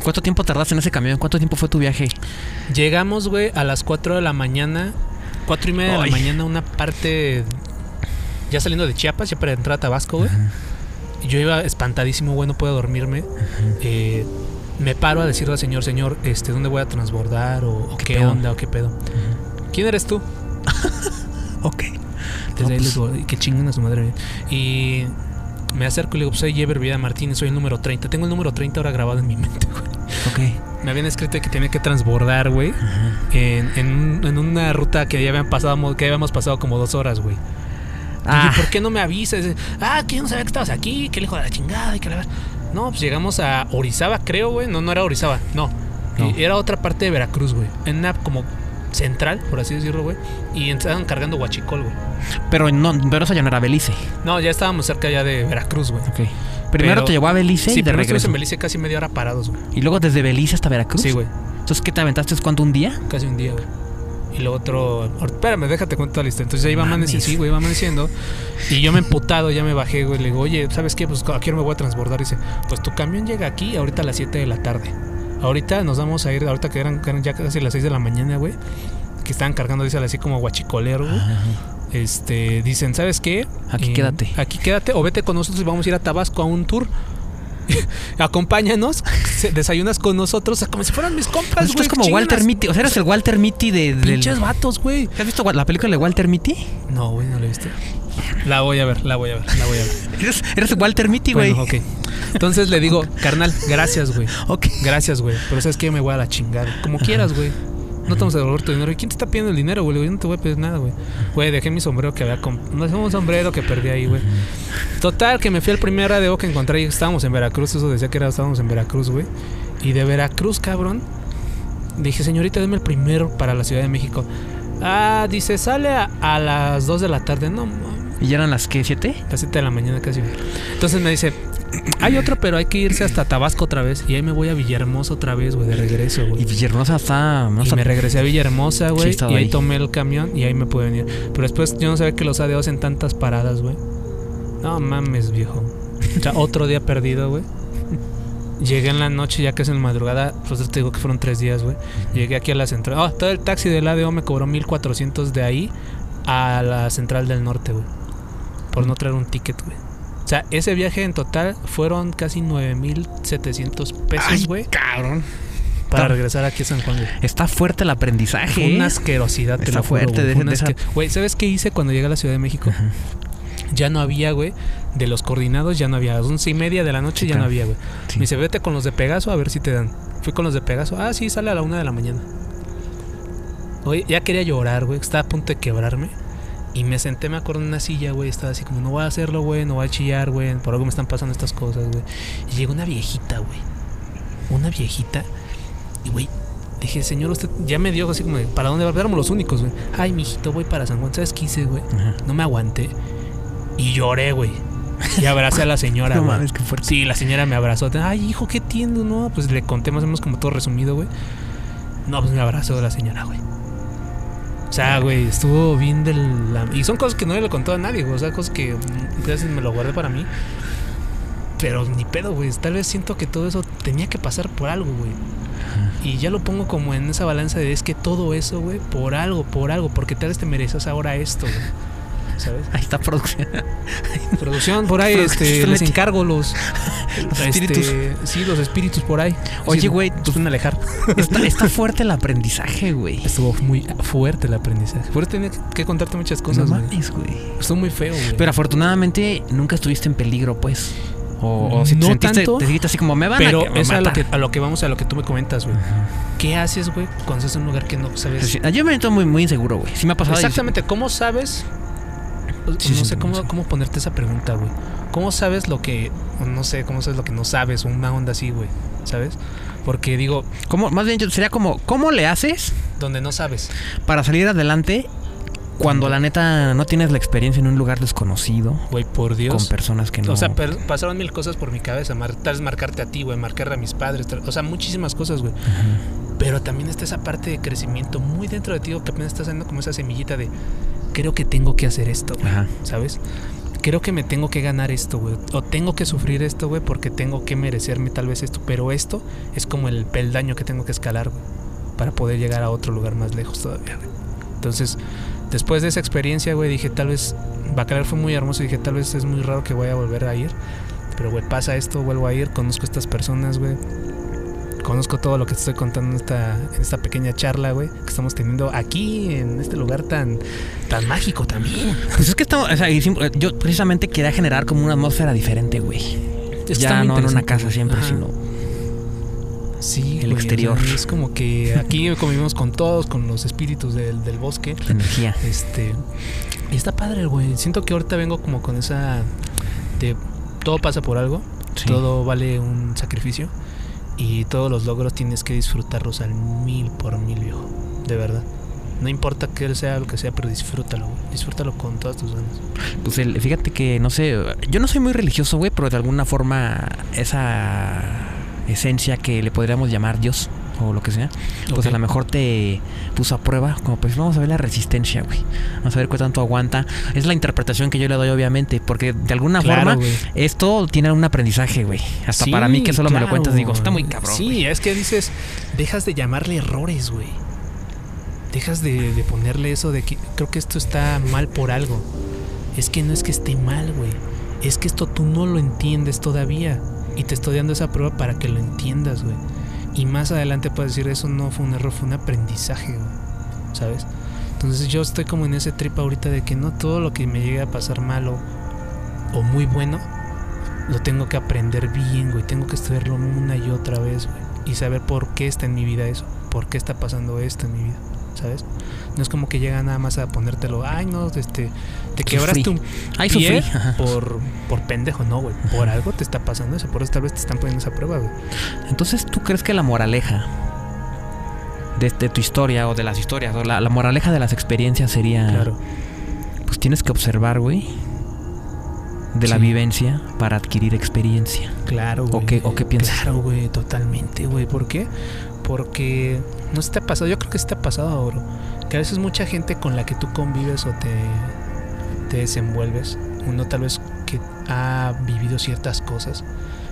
Speaker 1: ¿Cuánto tiempo tardaste en ese camión? ¿Cuánto tiempo fue tu viaje?
Speaker 2: Llegamos, güey, a las 4 de la mañana. 4 y media de
Speaker 1: Ay.
Speaker 2: la mañana, una parte. Ya saliendo de Chiapas, ya para entrar a Tabasco, güey. Yo iba espantadísimo, güey, no puedo dormirme. Eh, me paro a decirle al señor, señor, este, ¿dónde voy a transbordar? ¿O, o qué, onda? ¿O qué pedo? ¿Quién eres tú? <laughs>
Speaker 1: Ok.
Speaker 2: Desde
Speaker 1: No,
Speaker 2: ahí
Speaker 1: pues-
Speaker 2: les digo, que chinguen a su madre. Y me acerco y le digo, soy Jever Vida Martínez, soy el número 30. Tengo el número 30 ahora grabado en mi <laughs> mente, güey.
Speaker 1: Ok.
Speaker 2: Me habían escrito que tenía que transbordar, güey. en, en, un- en una ruta que ya habían pasado, que habíamos pasado como dos horas, güey.
Speaker 1: Ah,
Speaker 2: ¿por qué no me avisas? Ah, que yo no sabía que estabas aquí, que el hijo de la chingada y que la... No, pues llegamos a Orizaba, creo, güey. No, no era Orizaba, no. Era otra parte de Veracruz, güey. En una como central, por así decirlo, güey. Y estaban cargando huachicol, güey.
Speaker 1: pero no, pero eso ya no era Belice.
Speaker 2: No, ya estábamos cerca ya de Veracruz, güey.
Speaker 1: Ok. Primero
Speaker 2: Pero-
Speaker 1: te llevó a Belice
Speaker 2: Sí,
Speaker 1: y de regreso.
Speaker 2: en Belice casi media hora parados, güey.
Speaker 1: Y luego desde Belice hasta Veracruz.
Speaker 2: Sí, güey.
Speaker 1: Entonces, ¿qué te aventaste? ¿Cuánto? ¿Un día?
Speaker 2: Casi un día, güey. Y luego otro. Espérame, déjate cuento toda la lista. Entonces ya iba amaneciendo, sí, güey, iba amaneciendo. Y yo me emputado, ya me bajé, güey. Le digo, oye, ¿sabes qué? Pues aquí me voy a transbordar. dice, pues tu camión llega aquí ahorita a las 7 de la tarde. Ahorita nos vamos a ir, ahorita que eran, que eran ya casi las 6 de la mañana, güey. Que estaban cargando, dice, así como guachicolero, güey. Este, dicen, ¿sabes qué?
Speaker 1: Aquí
Speaker 2: Eh,
Speaker 1: quédate.
Speaker 2: Aquí quédate o vete con nosotros y vamos a ir a Tabasco a un tour. <laughs> Acompáñanos, desayunas con nosotros, o sea, como si fueran mis compas,
Speaker 1: esto
Speaker 2: güey.
Speaker 1: es como Walter Mitty. O sea, eres el Walter Mitty de, del...
Speaker 2: Pinches vatos, güey.
Speaker 1: ¿Has visto la película de Walter Mitty?
Speaker 2: No, güey, no la he visto. La voy a ver, la voy a ver, la voy a ver. <laughs>
Speaker 1: Eres, eres Walter Mitty, güey.
Speaker 2: Bueno, ok. Entonces le digo, carnal, gracias, güey. <laughs>
Speaker 1: ok.
Speaker 2: Gracias, güey. Pero sabes que yo me voy a la chingada. Como quieras, güey. No te vamos a devolver tu dinero. ¿Y quién te está pidiendo el dinero, güey? Yo no te voy a pedir nada, güey. Güey, dejé mi sombrero que había comprado. No, es un sombrero que perdí ahí, güey. Total, que me fui al primer radio que encontré y estábamos en Veracruz. Eso decía que era, estábamos en Veracruz, güey. Y de Veracruz, cabrón. Dije, señorita, deme el primero para la Ciudad de México. Ah, dice, sale a, a las 2 de la tarde. No.
Speaker 1: ¿Y ya eran las qué? ¿Siete?
Speaker 2: Las 7 de la mañana casi. Entonces me dice, Hay otro, pero hay que irse hasta Tabasco otra vez. Y ahí me voy a Villahermosa otra vez, güey, de regreso,
Speaker 1: Y
Speaker 2: güey.
Speaker 1: Villahermosa está. No
Speaker 2: Y
Speaker 1: está-
Speaker 2: me regresé a Villahermosa, güey. y ahí
Speaker 1: ahí.
Speaker 2: tomé el camión y ahí me pude venir. Pero después yo no sabía que los ADO hacen tantas paradas, güey. No mames, viejo. O sea, otro día perdido, güey. Llegué en la noche, ya que es en la madrugada. Pues te digo que fueron tres días, güey. Llegué aquí a la central. Ah, todo el taxi del ADO me cobró 1400 de ahí a la central del norte, güey. Por no traer un ticket, güey. O sea, ese viaje en total fueron casi 9700 pesos, güey.
Speaker 1: cabrón.
Speaker 2: Para
Speaker 1: está-
Speaker 2: regresar aquí a San Juan, güey.
Speaker 1: Está fuerte el aprendizaje.
Speaker 2: Una
Speaker 1: ¿eh?
Speaker 2: asquerosidad, te
Speaker 1: Está
Speaker 2: lo juro,
Speaker 1: fuerte
Speaker 2: güey.
Speaker 1: esa-
Speaker 2: ¿sabes qué hice cuando llegué a la Ciudad de México?
Speaker 1: Ajá.
Speaker 2: Ya no había, güey. De los coordinados ya no había. A las once y media de la noche
Speaker 1: Sí,
Speaker 2: ya
Speaker 1: claro.
Speaker 2: no había, güey.
Speaker 1: Sí.
Speaker 2: Me dice, vete con los de Pegaso a ver si te dan. Fui con los de Pegaso. Ah, sí, sale a la una de la mañana. Oye, ya quería llorar, güey. Estaba a punto de quebrarme. Y me senté, me acuerdo, en una silla, güey. Estaba así como, no voy a hacerlo, güey. No voy a chillar, güey. Por algo me están pasando estas cosas, güey. Y llegó una viejita, güey. Una viejita. Y, güey, dije, señor, usted ya me dio así como, ¿para dónde va? Éramos los únicos, güey. Ay, mijito, voy para San Juan. ¿Sabes qué hice, güey? No me aguanté. Y lloré, güey. Y abracé a la señora, <laughs>
Speaker 1: No mames, qué fuerte.
Speaker 2: Sí, la señora me abrazó. Ay, hijo, qué tiendo, ¿no? Pues le conté más o menos como todo resumido, güey. No, pues me abrazó la señora, güey. O sea, güey, estuvo bien del... la- Y son cosas que no le contó a nadie, güey. O sea, cosas que mm, gracias me lo guardé para mí. Pero ni pedo, güey. Tal vez siento que todo eso tenía que pasar por algo, güey. Y ya lo pongo como en esa balanza de es que todo eso, güey, por algo, por algo, porque tal vez te mereces ahora esto, güey. ¿Sabes?
Speaker 1: Ahí está producción. <laughs>
Speaker 2: Producción, por ahí, este, les encargo los, <laughs>
Speaker 1: Los
Speaker 2: este,
Speaker 1: espíritus.
Speaker 2: Sí, los espíritus por ahí.
Speaker 1: Oye,
Speaker 2: Sí,
Speaker 1: güey,
Speaker 2: nos
Speaker 1: pues-
Speaker 2: pueden alejar.
Speaker 1: Está, <laughs> está fuerte el aprendizaje, güey.
Speaker 2: Estuvo muy fuerte el aprendizaje. Por eso tenía que contarte muchas cosas, güey. Estuvo muy feo, güey.
Speaker 1: Pero afortunadamente nunca estuviste en peligro, pues. O, o si te
Speaker 2: No
Speaker 1: sentiste,
Speaker 2: tanto,
Speaker 1: te sentiste así como me van
Speaker 2: Pero
Speaker 1: a, que-
Speaker 2: es a lo, que, a lo que vamos, a lo que tú me comentas, güey. ¿Qué haces, güey, cuando estás en un lugar que no sabes?
Speaker 1: Sí, Yo me siento muy, muy inseguro, güey. Sí me ha pasado.
Speaker 2: Exactamente, ¿cómo sabes?
Speaker 1: Sí,
Speaker 2: no sé cómo, cómo ponerte esa pregunta, güey. ¿Cómo sabes lo que, no sé, cómo sabes lo que no sabes? Una onda así, güey. ¿Sabes? Porque digo,
Speaker 1: ¿Cómo- más bien sería como, ¿cómo le haces
Speaker 2: donde no sabes.
Speaker 1: para salir adelante cuando la neta no tienes la experiencia en un lugar desconocido
Speaker 2: Güey, por Dios.
Speaker 1: con personas que no.
Speaker 2: O sea, pasaron mil cosas por mi cabeza. Mar- tal vez marcarte a ti, güey. Marcar a mis padres. tal- O sea, muchísimas cosas, güey.
Speaker 1: Ajá.
Speaker 2: Pero también está esa parte de crecimiento muy dentro de ti, que apenas estás haciendo como esa semillita de creo que tengo que hacer esto, güey.
Speaker 1: Ajá.
Speaker 2: ¿Sabes? Creo que me tengo que ganar esto, güey. O tengo que sufrir esto, güey, porque tengo que merecerme tal vez esto. Pero esto es como el peldaño que tengo que escalar, güey. Para poder llegar a otro lugar más lejos todavía, güey. Entonces, después de esa experiencia, güey, dije, tal vez. Bacalar fue muy hermoso y dije, tal vez es muy raro que voy a volver a ir. Pero, güey, pasa esto, vuelvo a ir, conozco a estas personas, güey. Conozco todo lo que te estoy contando en esta, en esta pequeña charla, güey, que estamos teniendo aquí en este lugar tan, tan mágico también. <laughs>
Speaker 1: Pues es que estamos, o sea, yo precisamente quería generar como una atmósfera diferente, güey. Ya no en una casa siempre,
Speaker 2: Ajá.
Speaker 1: sino
Speaker 2: Sí,
Speaker 1: el
Speaker 2: güey, o
Speaker 1: exterior.
Speaker 2: sea, es como que aquí <laughs> convivimos con todos, con los espíritus del, del bosque.
Speaker 1: la energía.
Speaker 2: Este. Y está padre, güey. Siento que ahorita vengo como con esa. De todo pasa por algo.
Speaker 1: Sí.
Speaker 2: Todo vale un sacrificio. Y todos los logros tienes que disfrutarlos al mil por mil, viejo. De verdad. No importa que sea lo que sea, pero disfrútalo, güey. Disfrútalo con todas tus ganas.
Speaker 1: Pues el- fíjate que, no sé, yo no soy muy religioso, güey, pero de alguna forma esa esencia que le podríamos llamar Dios o lo que sea, pues a lo mejor te puso a prueba, como pues vamos a ver la resistencia, güey. Vamos a ver qué tanto aguanta. Es la interpretación que yo le doy, obviamente, porque de alguna
Speaker 2: Claro,
Speaker 1: forma esto tiene un aprendizaje, güey. Hasta
Speaker 2: Sí,
Speaker 1: para mí que solo me lo cuentas, digo, está muy cabrón.
Speaker 2: Sí, es que dices, dejas de llamarle errores, güey. Dejas de, de ponerle eso de que creo que esto está mal por algo. Es que no es que esté mal, güey. Es que esto tú no lo entiendes todavía. Y te estoy dando esa prueba para que lo entiendas, güey. Y más adelante puedes decir, eso no fue un error, fue un aprendizaje, güey. ¿Sabes? Entonces yo estoy como en ese trip ahorita de que no todo lo que me llegue a pasar malo o muy bueno, lo tengo que aprender bien, güey. Tengo que estudiarlo una y otra vez, güey. Y saber por qué está en mi vida eso. Por qué está pasando esto en mi vida. ¿Sabes? No es como que llega nada más a ponértelo. Ay, no, este. Te quebraste un
Speaker 1: Ay,
Speaker 2: pie por, por pendejo. No, güey. Por algo te está pasando eso. Por eso tal vez te están poniendo esa prueba, güey.
Speaker 1: Entonces, ¿tú crees que la moraleja de, de tu historia o de las historias, o la, la moraleja de las experiencias sería,
Speaker 2: Claro.
Speaker 1: pues tienes que observar, güey, de la vivencia para adquirir experiencia.
Speaker 2: Claro,
Speaker 1: ¿O
Speaker 2: güey.
Speaker 1: qué- o qué piensas?
Speaker 2: Claro, güey, totalmente, güey. ¿Por qué? Porque no se te ha pasado, yo creo que se te ha pasado, bro. Que a veces mucha gente con la que tú convives o te, te desenvuelves, uno tal vez que ha vivido ciertas cosas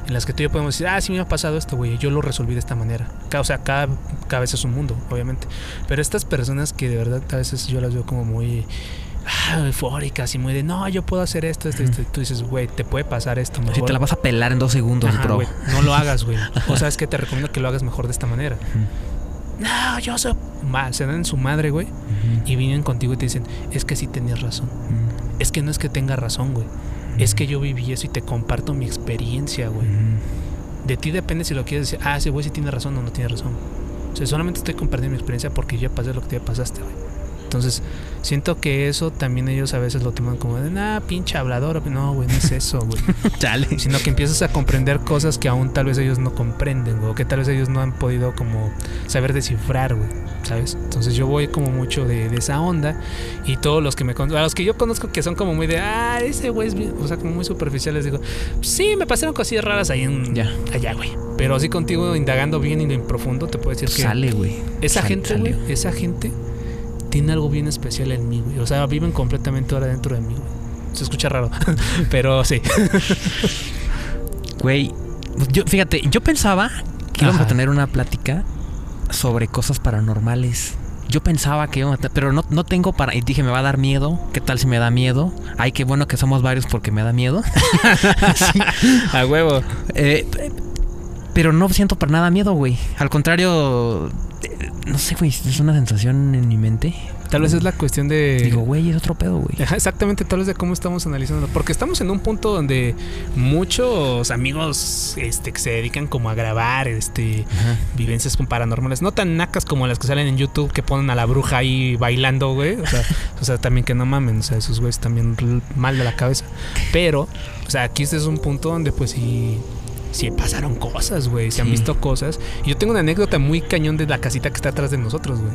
Speaker 2: en las que tú y yo podemos decir, ah, sí me ha pasado esto, güey, yo lo resolví de esta manera. O sea, cada cabeza es un mundo, obviamente. Pero estas personas que de verdad a veces yo las veo como muy ah, eufóricas y muy de, no, yo puedo hacer esto, esto, esto. Tú dices, güey, te puede pasar esto.
Speaker 1: Si
Speaker 2: mejor
Speaker 1: te la vas a pelar en dos segundos,
Speaker 2: Ajá,
Speaker 1: bro.
Speaker 2: no lo hagas, güey. <laughs> O sabes que te recomiendo que lo hagas mejor de esta manera. No, yo soy. Ma, se dan en su madre, güey. Y vienen contigo y te dicen, es que sí tenías razón. Es que no es que tenga razón, güey. Es que yo viví eso y te comparto mi experiencia, güey. De ti depende si lo quieres decir, ah, ese güey sí tiene razón o no tiene razón. O sea, solamente estoy compartiendo mi experiencia porque yo pasé lo que ya pasaste, güey. Entonces, siento que eso también ellos a veces lo toman como de, nah, pinche hablador. No, güey, no es eso, güey. <laughs>
Speaker 1: Chale.
Speaker 2: sino que empiezas a comprender cosas que aún tal vez ellos no comprenden, güey, o que tal vez ellos no han podido como saber descifrar, güey, ¿sabes? Entonces yo voy como mucho de, de esa onda y todos los que me con- a los que yo conozco que son como muy de, ah, ese güey es o sea, como muy superficiales, digo, sí, me pasaron cosillas raras ahí en,
Speaker 1: Ya.
Speaker 2: allá, güey. Pero así contigo, indagando bien y en profundo, te puedo decir que
Speaker 1: Sale, güey.
Speaker 2: esa gente, güey, esa gente tiene algo bien especial en mí, güey. O sea, viven completamente ahora dentro de mí, güey. Se escucha raro, <laughs> pero sí. <laughs>
Speaker 1: Güey, yo, fíjate, yo pensaba que íbamos
Speaker 2: Ajá.
Speaker 1: a tener una plática sobre cosas paranormales. Yo pensaba que íbamos a pero no, no tengo para... Y dije, me va a dar miedo. ¿Qué tal si me da miedo? Ay, qué bueno que somos varios porque me da miedo. <laughs> Sí.
Speaker 2: A huevo.
Speaker 1: Eh, pero no siento para nada miedo, güey. Al contrario, no sé, güey, es una sensación en mi mente.
Speaker 2: Tal vez es la cuestión de.
Speaker 1: Digo, güey, es otro pedo, güey.
Speaker 2: Ajá, exactamente, tal vez de cómo estamos analizando. Porque estamos en un punto donde muchos amigos este, que se dedican como a grabar este,
Speaker 1: Ajá.
Speaker 2: vivencias con paranormales, no tan nacas como las que salen en YouTube que ponen a la bruja ahí bailando, güey. O sea, <laughs> o sea también que no mamen, o sea, esos güeyes también mal de la cabeza. Pero, o sea, aquí este es un punto donde pues sí. Sí pasaron cosas, güey. Se han
Speaker 1: Sí.
Speaker 2: visto cosas. Y yo tengo una anécdota muy cañón de la casita que está atrás de nosotros, güey.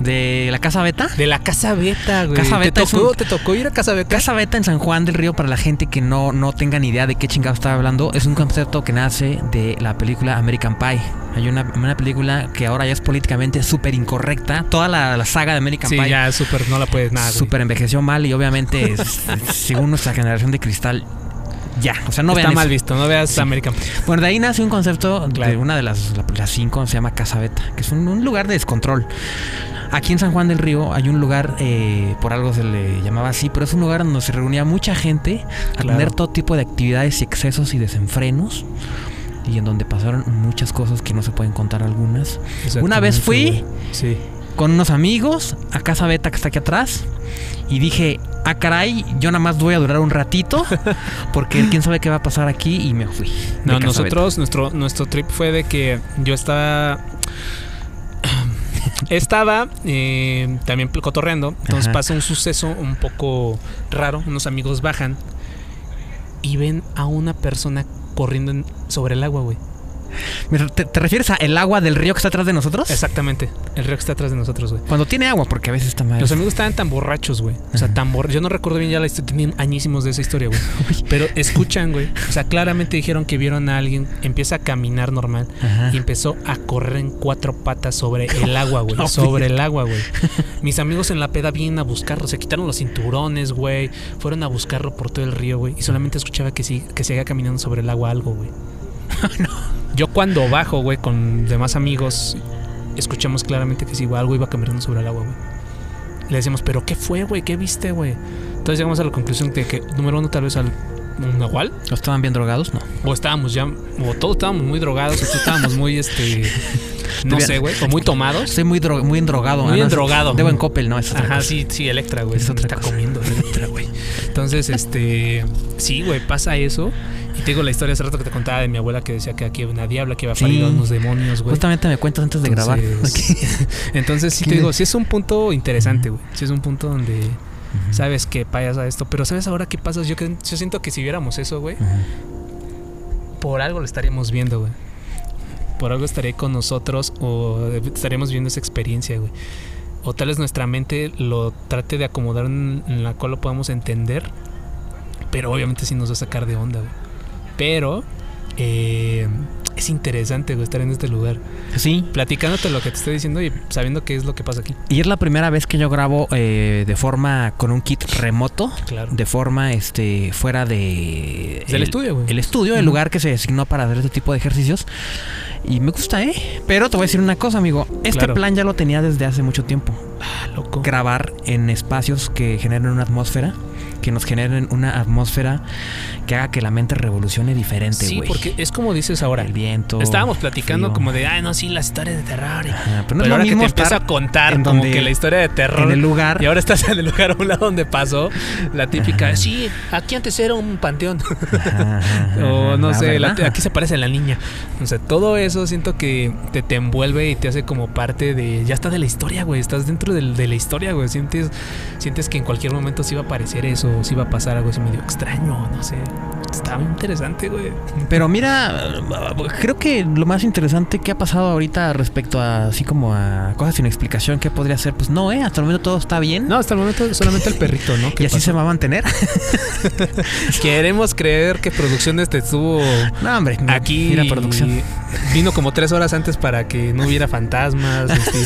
Speaker 1: ¿De la Casa Beta?
Speaker 2: De la Casa Beta, güey.
Speaker 1: Casa Beta
Speaker 2: ¿Te tocó,
Speaker 1: un-
Speaker 2: ¿Te tocó ir a Casa Beta?
Speaker 1: Casa Beta en San Juan del Río, para la gente que no, no tenga ni idea de qué chingado estaba hablando, es un concepto que nace de la película American Pie. Hay una, una película que ahora ya es políticamente súper incorrecta. Toda la, la saga de American
Speaker 2: Sí,
Speaker 1: Pie
Speaker 2: ya súper no la puedes nada,
Speaker 1: súper envejeció mal y obviamente, <laughs> es- según nuestra generación de cristal, ya. O sea, no
Speaker 2: Está
Speaker 1: vean
Speaker 2: mal
Speaker 1: eso.
Speaker 2: visto, no veas
Speaker 1: Sí.
Speaker 2: American Pie.
Speaker 1: Bueno, de ahí nace un concepto de una de las, la- las cinco, se llama Casa Beta, que es un, un lugar de descontrol. Aquí en San Juan del Río hay un lugar, eh, por algo se le llamaba así, pero es un lugar donde se reunía mucha gente a
Speaker 2: Claro.
Speaker 1: tener todo tipo de actividades y excesos y desenfrenos. Y en donde pasaron muchas cosas que no se pueden contar algunas. Una vez fui-.
Speaker 2: Sí.
Speaker 1: Con unos amigos a Casa Beta que está aquí atrás. Y dije, ah caray, yo nada más voy a durar un ratito. Porque quién sabe qué va a pasar aquí. Y me fui.
Speaker 2: No, nosotros, nuestro, nuestro trip fue de que yo estaba. <clears throat> Estaba eh, también cotorreando. Entonces
Speaker 1: Ajá.
Speaker 2: pasa un suceso un poco raro. Unos amigos bajan y ven a una persona corriendo en- sobre el agua, güey.
Speaker 1: ¿Te, te refieres a el agua del río que está atrás de nosotros?
Speaker 2: Exactamente. El río que está atrás de nosotros, güey.
Speaker 1: Cuando tiene agua, porque a veces está mal.
Speaker 2: Los amigos estaban tan borrachos, güey. O sea, tan borrachos. Yo no recuerdo bien ya la historia. Tenían añísimos de esa historia, güey. <laughs> Pero escuchan, güey. O sea, claramente dijeron que vieron a alguien. Empieza a caminar normal.
Speaker 1: Ajá.
Speaker 2: Y empezó a correr en cuatro patas sobre el agua, güey. <laughs>
Speaker 1: No,
Speaker 2: sobre el agua, güey. Mis amigos en la peda vienen a buscarlo. Se quitaron los cinturones, güey. Fueron a buscarlo por todo el río, güey. Y solamente escuchaba que sí, que seguía caminando sobre el agua algo, güey. <laughs> Yo cuando bajo, güey, con demás amigos, escuchamos claramente que sí, güey, algo iba caminando sobre el agua, güey. Le decimos, ¿pero qué fue, güey? ¿Qué viste, güey? Entonces llegamos a la conclusión de que, número uno, tal vez al un nahual.
Speaker 1: ¿O estaban bien drogados? No.
Speaker 2: O estábamos ya, o todos estábamos muy drogados, o todos estábamos muy, este, no sé, güey, o muy tomados.
Speaker 1: Estoy muy, dro- muy endrogado.
Speaker 2: Muy
Speaker 1: Ah, no,
Speaker 2: endrogado.
Speaker 1: Debo en Coppel, no, es
Speaker 2: Ajá,
Speaker 1: cosa.
Speaker 2: sí, sí, Electra, güey.
Speaker 1: Es otra
Speaker 2: está
Speaker 1: cosa.
Speaker 2: comiendo <laughs> Güey. Entonces, este, sí, güey, pasa eso. Y te digo la historia hace rato que te contaba de mi abuela que decía que aquí había una diabla, que había
Speaker 1: Sí.
Speaker 2: parido a unos demonios, güey.
Speaker 1: Justamente me cuentas antes de grabar.
Speaker 2: Entonces, <laughs> entonces sí te
Speaker 1: ¿Quién
Speaker 2: digo, sí es un punto interesante, güey. Sí es un punto donde sabes que pasa esto. Pero ¿sabes ahora qué pasa? Yo, yo siento que si viéramos eso, güey, por algo lo estaríamos viendo, güey. Por algo estaría con nosotros o estaríamos viendo esa experiencia, güey. O tal vez nuestra mente lo trate de acomodar en, la cual lo podamos entender. pero obviamente sí nos va a sacar de onda. Pero eh, es interesante, güey, estar en este lugar.
Speaker 1: Sí.
Speaker 2: Platicándote lo que te estoy diciendo y sabiendo qué es lo que pasa aquí.
Speaker 1: Y es la primera vez que yo grabo eh, de forma con un kit remoto.
Speaker 2: Claro.
Speaker 1: De forma este fuera de.
Speaker 2: Del estudio, güey.
Speaker 1: El estudio, el lugar que se designó para hacer este tipo de ejercicios. Y me gusta, ¿eh? Pero te voy a decir una cosa, amigo. Este
Speaker 2: Claro.
Speaker 1: plan ya lo tenía desde hace mucho tiempo.
Speaker 2: Ah, loco.
Speaker 1: Grabar en espacios que generen una atmósfera. Que nos generen una atmósfera que haga que la mente revolucione diferente,
Speaker 2: Sí,
Speaker 1: güey.
Speaker 2: porque es como dices ahora.
Speaker 1: El viento.
Speaker 2: Estábamos platicando
Speaker 1: frío.
Speaker 2: como de, ay, no, sí, las historias de terror.
Speaker 1: Ajá, pero no
Speaker 2: Pero
Speaker 1: es lo
Speaker 2: ahora que te empieza a contar
Speaker 1: en
Speaker 2: como
Speaker 1: donde-
Speaker 2: que la historia de terror.
Speaker 1: en el lugar.
Speaker 2: Y ahora estás en el lugar a un lado donde pasó la típica,
Speaker 1: Ajá.
Speaker 2: sí, aquí antes era un panteón.
Speaker 1: Ajá, <laughs>
Speaker 2: o no
Speaker 1: la
Speaker 2: sé, la- aquí se parece a la niña. O sea, todo eso siento que te, te envuelve y te hace como parte de. Ya está de la historia, güey. Estás dentro del- de la historia, güey. Sientes, sientes que en cualquier momento sí va a aparecer eso, o sí va a pasar algo así medio extraño, no sé. Está muy interesante, güey.
Speaker 1: Pero mira, creo que lo más interesante que ha pasado ahorita respecto a así como a cosas sin explicación que podría ser, pues no, eh, hasta el momento todo está bien.
Speaker 2: No, hasta el momento solamente el perrito, ¿no? <laughs>
Speaker 1: y así se va a mantener. <laughs>
Speaker 2: Queremos creer que producciones te estuvo
Speaker 1: no, hombre,
Speaker 2: aquí.
Speaker 1: mira producción.
Speaker 2: Vino como tres horas antes para que no hubiera fantasmas. este,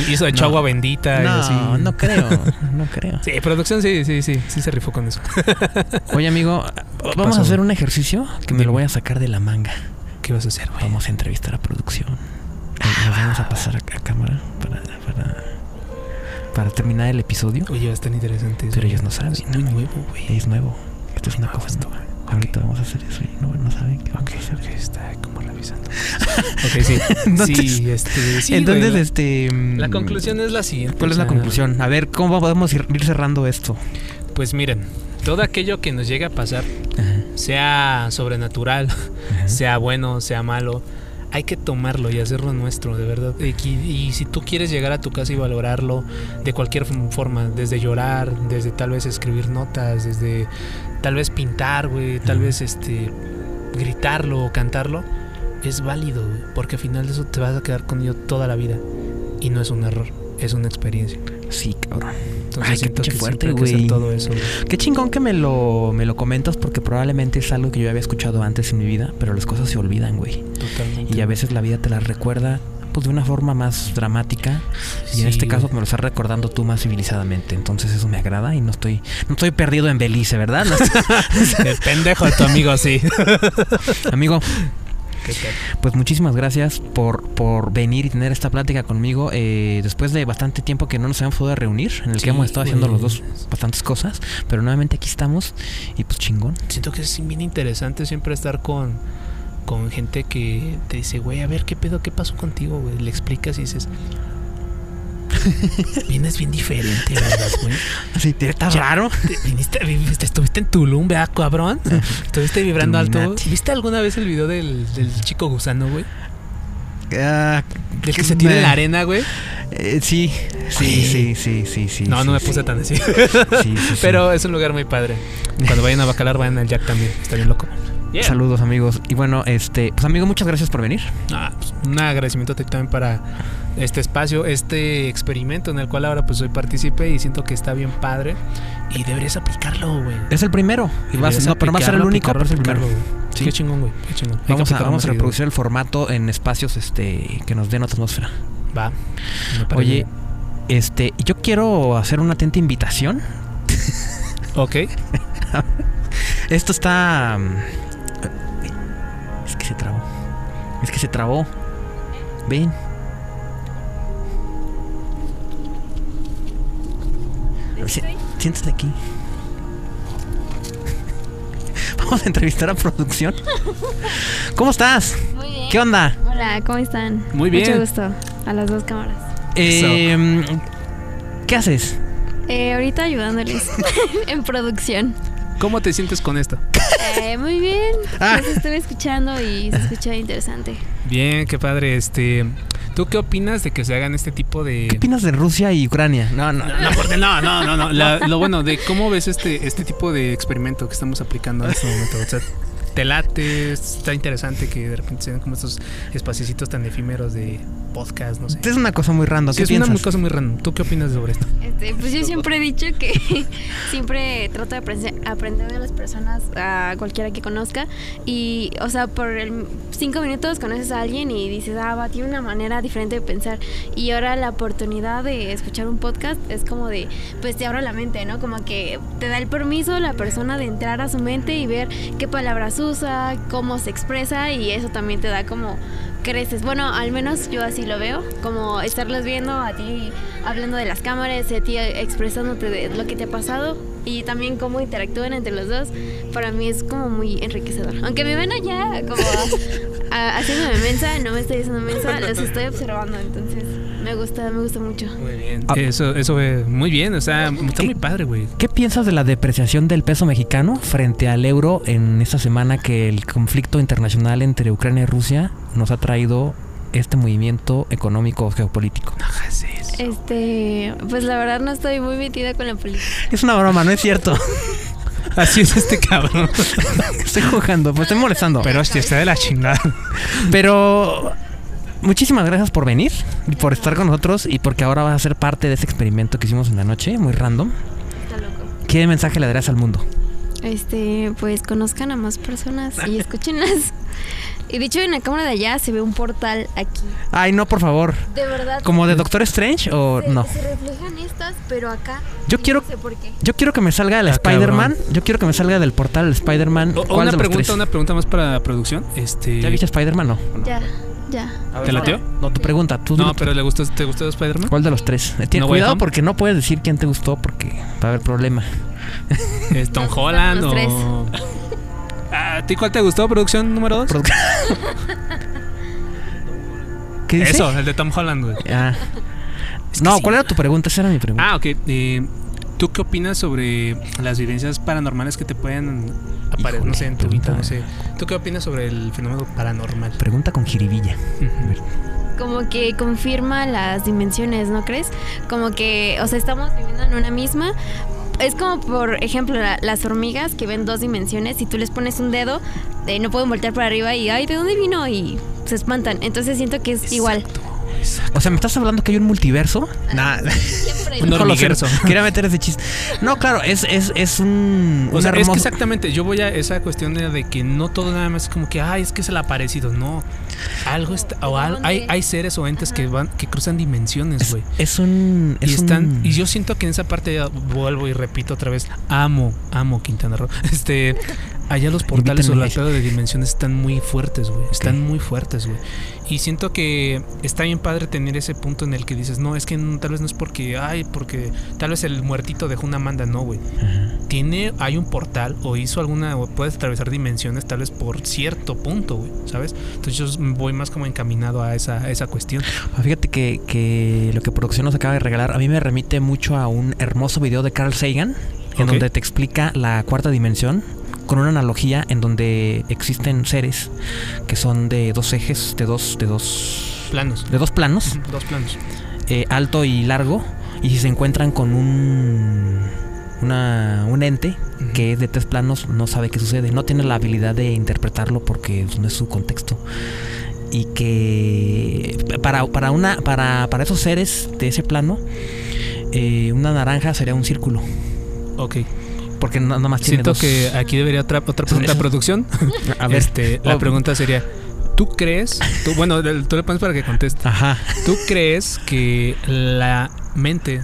Speaker 2: hizo, hizo echó
Speaker 1: No.
Speaker 2: agua bendita. y así.
Speaker 1: No, no creo, no creo.
Speaker 2: Sí, producción sí, sí, sí, sí se rifó con eso. <laughs>
Speaker 1: Oye, amigo, vamos
Speaker 2: pasó?
Speaker 1: a hacer un ejercicio que me lo voy a sacar de la manga.
Speaker 2: ¿Qué vas a hacer, güey?
Speaker 1: Vamos a entrevistar a producción. Y nos vamos a pasar a, a cámara para, para, para terminar el episodio.
Speaker 2: Oye, va a estar interesante. eso.
Speaker 1: Pero ellos no saben.
Speaker 2: Es muy nuevo, güey.
Speaker 1: Es nuevo. Esto es una
Speaker 2: Me
Speaker 1: cosa
Speaker 2: gustó.
Speaker 1: Ahorita vamos a hacer eso y no, no saben qué vamos
Speaker 2: Ok,
Speaker 1: a hacer.
Speaker 2: ok, está como revisando. <laughs> ok, sí. <laughs>
Speaker 1: Entonces-
Speaker 2: sí, este. Sí,
Speaker 1: Entonces,
Speaker 2: güey,
Speaker 1: este.
Speaker 2: La
Speaker 1: mm,
Speaker 2: conclusión es la siguiente.
Speaker 1: ¿Cuál es la conclusión? A ver, ¿cómo podemos ir, ir cerrando esto?
Speaker 2: Pues miren, todo aquello que nos llegue a pasar, sea sobrenatural, <laughs> sea bueno, sea malo, hay que tomarlo y hacerlo nuestro, de verdad. Y, si tú quieres llegar a tu casa y valorarlo de cualquier forma, desde llorar, desde tal vez escribir notas, desde tal vez pintar, güey, tal vez este gritarlo o cantarlo, es válido, güey, porque al final de eso te vas a quedar con ello toda la vida. Y no es un error, es una experiencia.
Speaker 1: Sí, cabrón.
Speaker 2: Entonces
Speaker 1: Ay, qué
Speaker 2: que
Speaker 1: fuerte, güey.
Speaker 2: todo eso. güey.
Speaker 1: Qué chingón que me lo, me lo comentas porque probablemente es algo que yo había escuchado antes en mi vida, pero las cosas se olvidan, güey.
Speaker 2: Totalmente.
Speaker 1: Y a veces la vida te las recuerda pues de una forma más dramática y en
Speaker 2: Sí,
Speaker 1: este caso me lo estás recordando tú más civilizadamente. Entonces eso me agrada y no estoy no estoy perdido en Belice, ¿verdad? No estoy- <laughs>
Speaker 2: El pendejo de tu amigo, sí. <laughs>
Speaker 1: Amigo. Pues muchísimas gracias por, por venir y tener esta plática conmigo. eh, después de bastante tiempo que no nos habíamos podido reunir, en el
Speaker 2: Sí,
Speaker 1: que hemos estado haciendo los dos bastantes cosas, pero nuevamente aquí estamos y pues chingón.
Speaker 2: Siento que es bien interesante siempre estar con, con gente que te dice, güey, a ver qué pedo, qué pasó contigo, güey. Le explicas y dices, <laughs> vienes bien diferente, ¿verdad, güey?
Speaker 1: Así, está
Speaker 2: Ya.
Speaker 1: raro.
Speaker 2: Te- viniste, estuviste en Tulum, ¿verdad, cabrón? Estuviste vibrando alto. ¿Viste alguna vez el video del, del chico gusano, güey?
Speaker 1: Ah,
Speaker 2: Del que se tira en la arena, güey.
Speaker 1: eh, sí, sí, sí, sí, sí, sí.
Speaker 2: No,
Speaker 1: sí,
Speaker 2: no me
Speaker 1: sí.
Speaker 2: puse tan así.
Speaker 1: Sí, sí, sí.
Speaker 2: Pero es un lugar muy padre. Cuando vayan a Bacalar, vayan al Jack también. Está bien loco. Yeah.
Speaker 1: Saludos amigos. Y bueno, este, pues amigo, muchas gracias por venir.
Speaker 2: Ah, pues, un agradecimiento a ti también para este espacio, este experimento en el cual ahora pues soy partícipe y siento que está bien padre y deberías aplicarlo, güey.
Speaker 1: Es el primero. Y vas- no, pero no va a ser el
Speaker 2: aplicarlo,
Speaker 1: único, pero es el
Speaker 2: aplicarlo,
Speaker 1: primero.
Speaker 2: aplicarlo, güey.
Speaker 1: Sí.
Speaker 2: Qué chingón, güey. Qué chingón.
Speaker 1: Vamos a, vamos a reproducir el formato en espacios este que nos den otra atmósfera.
Speaker 2: Va.
Speaker 1: Oye, este, yo quiero hacer una atenta invitación.
Speaker 2: Ok. <laughs>
Speaker 1: Esto está. Es que se trabó. Es que se trabó. Ven. Si- Siéntate aquí. <laughs> Vamos a entrevistar a producción. ¿Cómo estás?
Speaker 4: Muy bien.
Speaker 1: ¿Qué onda?
Speaker 4: Hola, ¿cómo están?
Speaker 2: Muy bien.
Speaker 4: Mucho gusto. A las dos cámaras.
Speaker 1: Eh, ¿Qué haces?
Speaker 4: Eh, ahorita ayudándoles <laughs> en producción.
Speaker 2: ¿Cómo te sientes con esto?
Speaker 4: Eh, muy bien.
Speaker 1: Ah.
Speaker 4: Los estuve escuchando y se escucha interesante.
Speaker 2: Bien, qué padre. Este, ¿tú qué opinas de que se hagan este tipo de
Speaker 1: ¿Qué opinas de Rusia y Ucrania? No, no.
Speaker 2: No, porque no, no, no, no. La- lo bueno de cómo ves este, este tipo de experimento que estamos aplicando en este momento. O sea, te late, está interesante que de repente sean como estos espaciecitos tan efímeros de podcast, no sé.
Speaker 1: Es una cosa muy random.
Speaker 2: Sí,
Speaker 1: ¿Qué
Speaker 2: es una
Speaker 1: piensas?
Speaker 2: cosa muy random. ¿Tú qué opinas sobre esto?
Speaker 4: Este, pues yo siempre he dicho que <laughs> siempre trato de aprender, aprender de las personas, a cualquiera que conozca. Y, o sea, por el cinco minutos conoces a alguien y dices, ah, va, tiene una manera diferente de pensar. Y ahora la oportunidad de escuchar un podcast es como de, pues te abre la mente, ¿no? Como que te da el permiso la persona de entrar a su mente y ver qué palabras usa, cómo se expresa. Y eso también te da como creces. Bueno, al menos yo así lo veo, como estarlos viendo a ti hablando de las cámaras, a ti expresándote de lo que te ha pasado y también cómo interactúan entre los dos, para mí es como muy enriquecedor. Aunque me ven allá como haciéndome mensa, no me estoy haciendo mensa, los estoy observando, entonces me gusta, me gusta mucho.
Speaker 2: Muy bien.
Speaker 1: Ah.
Speaker 2: Eso, eso fue muy bien. O sea, está muy padre, güey.
Speaker 1: ¿Qué piensas de la depreciación del peso mexicano frente al euro en esta semana que el conflicto internacional entre Ucrania y Rusia nos ha traído este movimiento económico geopolítico?
Speaker 4: Este, pues la verdad no estoy muy metida con la política.
Speaker 1: Es una broma, no es cierto. <laughs>
Speaker 2: Así es este cabrón. <laughs>
Speaker 1: Estoy jugando, pues estoy molestando.
Speaker 2: Pero hostia, está de la chingada.
Speaker 1: Pero muchísimas gracias por venir y por estar con nosotros y porque ahora vas a ser parte de este experimento que hicimos en la noche, muy random.
Speaker 4: Está loco.
Speaker 1: ¿Qué mensaje le darás al mundo?
Speaker 4: Este, pues conozcan a más personas y <laughs> escúchenlas. Y dicho en la cámara de allá se ve un portal aquí.
Speaker 1: Ay, no, por favor.
Speaker 4: De verdad.
Speaker 1: ¿Como de Doctor Strange o
Speaker 4: se,
Speaker 1: no?
Speaker 4: se reflejan estas, pero acá.
Speaker 1: Yo quiero-
Speaker 4: No sé por qué.
Speaker 1: Yo quiero que me salga el
Speaker 2: Ah,
Speaker 1: Spider-Man. Yo quiero que me salga del portal Spider-Man.
Speaker 2: O- o
Speaker 1: ¿Cuál
Speaker 2: una
Speaker 1: de
Speaker 2: pregunta,
Speaker 1: tres?
Speaker 2: una pregunta más para la producción. Este.
Speaker 1: ¿Ya viste Spider-Man? No.
Speaker 4: Ya, ya.
Speaker 2: ¿Te latió?
Speaker 1: No, tu pregunta. Tú
Speaker 2: No, pero le gustó, ¿te gustó Spider-Man?
Speaker 1: ¿Cuál de los tres? Eh, Tiene
Speaker 2: ¿No Way
Speaker 1: cuidado porque no puedes decir quién te gustó porque va a haber problema.
Speaker 2: ¿Es Tom
Speaker 4: Nos
Speaker 2: Holland o.? <laughs> Ah, ¿A ti cuál te gustó, producción número 2?
Speaker 1: Produ- <laughs> ¿Qué dice?
Speaker 2: Eso, el de Tom Holland, güey.
Speaker 1: Ah.
Speaker 2: Es que
Speaker 1: No,
Speaker 2: sí.
Speaker 1: ¿cuál era tu pregunta? Esa era mi pregunta.
Speaker 2: Ah, ok. Eh, ¿Tú qué opinas sobre las vivencias paranormales que te pueden aparecer, no sé, en tu vida, no sé? ¿Tú qué opinas sobre el fenómeno paranormal?
Speaker 1: Pregunta con jiribilla.
Speaker 4: Como que confirma las dimensiones, ¿no crees? Como que, o sea, estamos viviendo en una misma. Es como, por ejemplo, la- las hormigas que ven dos dimensiones. Si tú les pones un dedo, eh, no pueden voltear para arriba y, ay, ¿de dónde vino? Y se espantan. Entonces siento que es igual.
Speaker 1: O sea, ¿me estás hablando que hay un multiverso? <laughs>
Speaker 4: Siempre.
Speaker 2: Un hormiguerzo. <laughs>
Speaker 1: Quería meter ese chiste. No, claro, es, es, es un,
Speaker 2: O
Speaker 1: un
Speaker 2: sea, es que exactamente, yo voy a esa cuestión de, de que no todo nada más es como que, ay, es que es el aparecido, no. Algo está, o al- hay, hay seres o entes que van, que cruzan dimensiones,
Speaker 1: es,
Speaker 2: güey.
Speaker 1: es un.
Speaker 2: Y
Speaker 1: es
Speaker 2: están,
Speaker 1: un-
Speaker 2: y yo siento que en esa parte ya vuelvo y repito otra vez, amo, amo Quintana Roo. <laughs> Este, allá los portales las pedo de dimensiones están muy fuertes, güey. Están muy fuertes, güey. Y siento que está bien padre tener ese punto en el que dices, no, es que no- tal vez no es porque, ay, porque tal vez el muertito dejó una manda, no, güey. Tiene, hay un portal o hizo alguna, o puedes atravesar dimensiones tal vez por cierto punto, güey, ¿sabes? Entonces yo voy más como encaminado a esa, a esa cuestión.
Speaker 1: Ah, Fíjate que, que lo que producción nos acaba de regalar a mí me remite mucho a un hermoso video de Carl Sagan en donde te explica la cuarta dimensión con una analogía en donde existen seres que son de dos ejes, de dos, de dos,
Speaker 2: Planos.
Speaker 1: de dos planos,
Speaker 2: Dos planos.
Speaker 1: eh, alto y largo, y si se encuentran con un una, un ente que es de tres planos no sabe qué sucede, no tiene la habilidad de interpretarlo porque no es su contexto. Y que para, para, una, para, para esos seres de ese plano, eh, una naranja sería un círculo.
Speaker 2: Ok.
Speaker 1: Porque no- nada más tiene
Speaker 2: Siento
Speaker 1: dos.
Speaker 2: que aquí debería otra, otra pregunta de
Speaker 1: Eso.
Speaker 2: producción. <laughs>
Speaker 1: A ver.
Speaker 2: Este, la
Speaker 1: Oh.
Speaker 2: pregunta sería, ¿tú crees, tú, bueno, tú le pones para que conteste,
Speaker 1: Ajá.
Speaker 2: ¿tú crees que la mente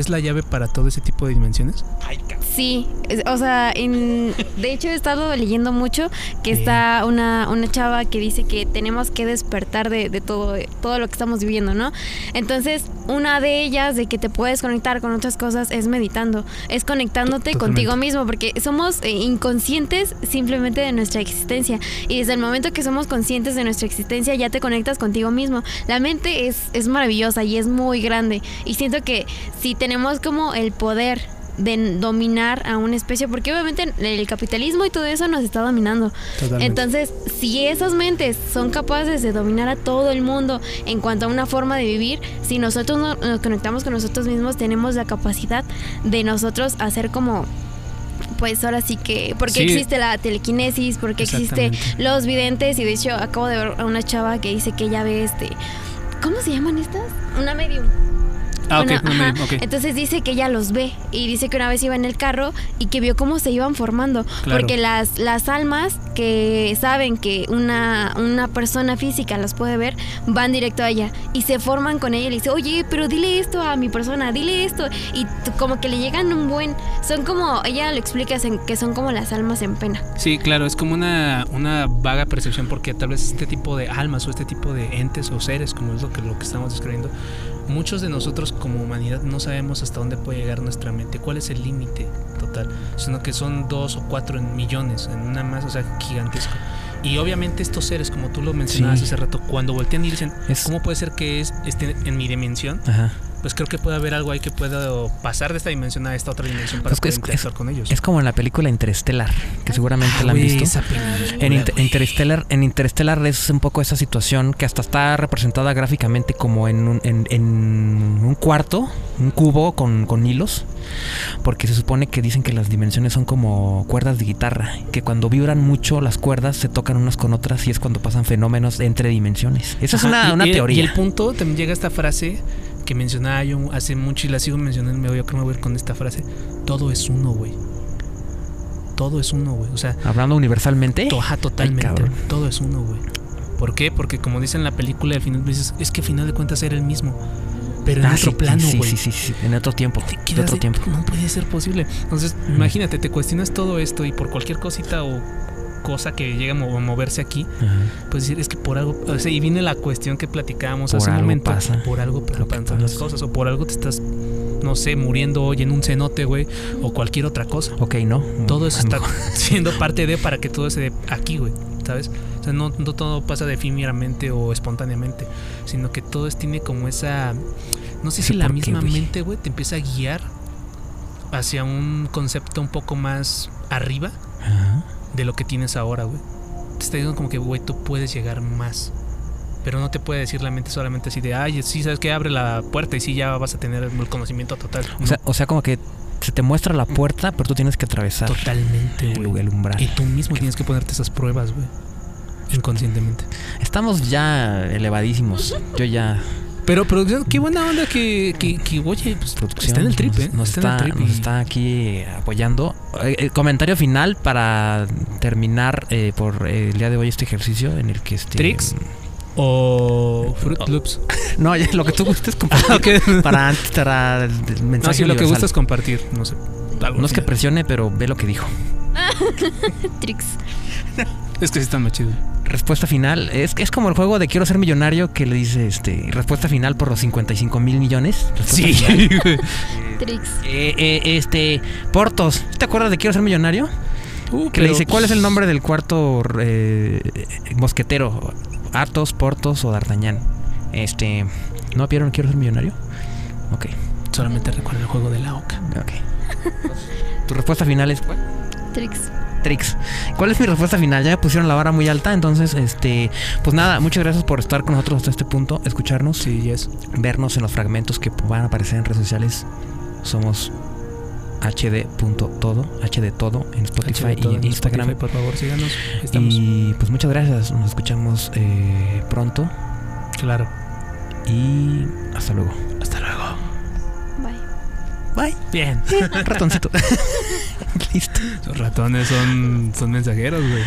Speaker 2: es la llave para todo ese tipo de dimensiones?
Speaker 4: Sí, o sea, en- de hecho he estado leyendo mucho que está una, una chava que dice que tenemos que despertar de, de todo, de todo lo que estamos viviendo, ¿no? Entonces, una de ellas de que te puedes conectar con otras cosas es meditando, es conectándote contigo mismo, porque somos eh, inconscientes simplemente de nuestra existencia. Y desde el momento que somos conscientes de nuestra existencia, ya te conectas contigo mismo. La mente es, es maravillosa y es muy grande. Y siento que si tenemos como el poder de dominar a una especie, porque obviamente el capitalismo y todo eso nos está dominando.
Speaker 2: Totalmente.
Speaker 4: Entonces, si esas mentes son capaces de dominar a todo el mundo en cuanto a una forma de vivir, si nosotros no- nos conectamos con nosotros mismos, tenemos la capacidad de nosotros hacer como pues ahora sí que, porque
Speaker 2: Sí.
Speaker 4: existe la telequinesis, porque existe los videntes y de hecho acabo de ver a una chava que dice que ella ve este, ¿cómo se llaman estas? Una medium.
Speaker 2: Ah, ok,
Speaker 4: Una-
Speaker 2: no me-
Speaker 4: ajá.
Speaker 2: ok.
Speaker 4: Entonces dice que ella los ve y dice que una vez iba en el carro y que vio cómo se iban formando.
Speaker 2: Claro.
Speaker 4: Porque las, las almas que saben que una, una persona física las puede ver van directo a ella y se forman con ella y le dice, oye, pero dile esto a mi persona, dile esto. Y como que le llegan un buen... Son como, ella lo explica que son como las almas en pena.
Speaker 2: Sí, claro, es como una, una vaga percepción porque tal vez este tipo de almas o este tipo de entes o seres, como es lo que, lo que estamos describiendo, muchos de nosotros como humanidad no sabemos hasta dónde puede llegar nuestra mente, cuál es el límite total, sino que son dos o cuatro en millones, en una más, o sea, gigantesco. Y obviamente estos seres, como tú lo mencionabas
Speaker 1: Sí.
Speaker 2: hace rato, cuando voltean y dicen,
Speaker 1: Es-
Speaker 2: ¿cómo puede ser que es, esté en mi dimensión?
Speaker 1: Ajá.
Speaker 2: Pues creo que puede haber algo ahí que pueda pasar de esta dimensión a esta otra dimensión para
Speaker 1: Pues
Speaker 2: poder
Speaker 1: es-
Speaker 2: interactuar con ellos.
Speaker 1: Es como en la película Interstellar, que seguramente la han
Speaker 2: Güey,
Speaker 1: visto.
Speaker 2: esa película,
Speaker 1: En, Inter-. Interstellar, en Interstellar es un poco esa situación que hasta está representada gráficamente como en un, en, en un cuarto, un cubo con, con hilos, porque se supone que dicen que las dimensiones son como cuerdas de guitarra, que cuando vibran mucho las cuerdas se tocan unas con otras y es cuando pasan fenómenos entre dimensiones. Esa es una,
Speaker 2: y-
Speaker 1: una
Speaker 2: y-
Speaker 1: teoría.
Speaker 2: Y el punto también llega esta frase que mencionaba yo hace mucho y la sigo mencionando. Me voy a creo que me voy a ir con esta frase: Todo es uno, güey. Todo es uno, güey. O sea,
Speaker 1: Hablando universalmente.
Speaker 2: toja totalmente. todo es uno, güey. ¿Por qué? Porque como dice en la película, al final dices, es que al final de cuentas era el mismo. Pero en
Speaker 1: Ah,
Speaker 2: otro
Speaker 1: sí,
Speaker 2: plano, güey.
Speaker 1: sí, sí, sí, en otro tiempo.
Speaker 2: Quedas
Speaker 1: otro tiempo.
Speaker 2: No puede ser posible. Entonces, imagínate, te cuestionas todo esto y por cualquier cosita o cosa que llegue a mo- a moverse aquí,
Speaker 1: Ajá.
Speaker 2: pues decir, es que por algo, o sea, y viene la cuestión que platicábamos
Speaker 1: Por
Speaker 2: hace un momento,
Speaker 1: pasa
Speaker 2: por algo pasan las cosas, o por algo te estás, no sé, muriendo hoy en un cenote, güey, o cualquier otra cosa.
Speaker 1: Ok, ¿no?
Speaker 2: Todo eso está <laughs> siendo parte de para que todo se dé aquí, güey, ¿sabes? O sea, no, no todo pasa de efímeramente o espontáneamente, sino que todo tiene como esa, no sé si la misma mente, güey, te empieza a guiar hacia un concepto un poco más arriba
Speaker 1: Ajá.
Speaker 2: De lo que tienes ahora, güey. Te está diciendo como que, güey, tú puedes llegar más. Pero no te puede decir la mente solamente así de, ay, sí, sabes que abre la puerta y sí, ya vas a tener el conocimiento total.
Speaker 1: O sea, o sea, como que se te muestra la puerta, pero tú tienes que atravesar
Speaker 2: totalmente,
Speaker 1: el, el umbral.
Speaker 2: Y tú mismo tienes que ponerte esas pruebas, güey. Inconscientemente.
Speaker 1: Estamos ya elevadísimos. Yo ya.
Speaker 2: Pero producción, qué buena onda que, que, que, oye, pues,
Speaker 1: Producción
Speaker 2: está en el trip,
Speaker 1: nos-
Speaker 2: ¿eh?
Speaker 1: Nos,
Speaker 2: está,
Speaker 1: está,
Speaker 2: en el trip.
Speaker 1: nos
Speaker 2: y-
Speaker 1: está aquí apoyando. Eh, El comentario final para terminar eh, por eh, el día de hoy este ejercicio en el que este.
Speaker 2: ¿Tricks? O Fruit
Speaker 1: Oh.
Speaker 2: Loops. <laughs>
Speaker 1: No, lo que tú gustes <laughs> compartir
Speaker 2: Ok.
Speaker 1: para, para el mensaje
Speaker 2: No, sí, lo que
Speaker 1: universal.
Speaker 2: gusta es compartir, no sé. algo
Speaker 1: No es que presione, pero ve lo que dijo. <laughs>
Speaker 4: Tricks.
Speaker 2: Es que sí están más chidos.
Speaker 1: Respuesta final. Es, es como el juego de quiero ser millonario que le dice este respuesta final por los 55 mil millones.
Speaker 2: Güey. <laughs>
Speaker 4: Tricks.
Speaker 1: Eh, eh, este, Portos, ¿te acuerdas de Quiero ser millonario?
Speaker 2: Uh,
Speaker 1: Que le dice, ¿cuál es el nombre del cuarto eh, mosquetero? ¿Athos, Portos o D'Artagnan? Este, ¿no vieron Quiero ser millonario? Ok,
Speaker 2: Solamente recuerdo el juego de la oca.
Speaker 1: ok. <laughs> ¿Tu respuesta final es cuál?
Speaker 4: Tricks.
Speaker 1: ¿Cuál es mi respuesta final? Ya me pusieron la vara muy alta, entonces, este, pues nada, muchas gracias por estar con nosotros hasta este punto, escucharnos,
Speaker 2: Sí, yes.
Speaker 1: vernos en los fragmentos que van a aparecer en redes sociales. Somos hd.todo, hd todo en Spotify
Speaker 2: HD todo
Speaker 1: y en Instagram.
Speaker 2: Spotify, por favor, síganos. Estamos.
Speaker 1: Y pues muchas gracias, nos escuchamos eh, pronto
Speaker 2: Claro.
Speaker 1: y hasta luego.
Speaker 2: Hasta luego.
Speaker 1: Bye.
Speaker 2: Bien. <laughs>
Speaker 1: Ratoncito. <laughs> <laughs> Listo.
Speaker 2: Los ratones son, son mensajeros, güey.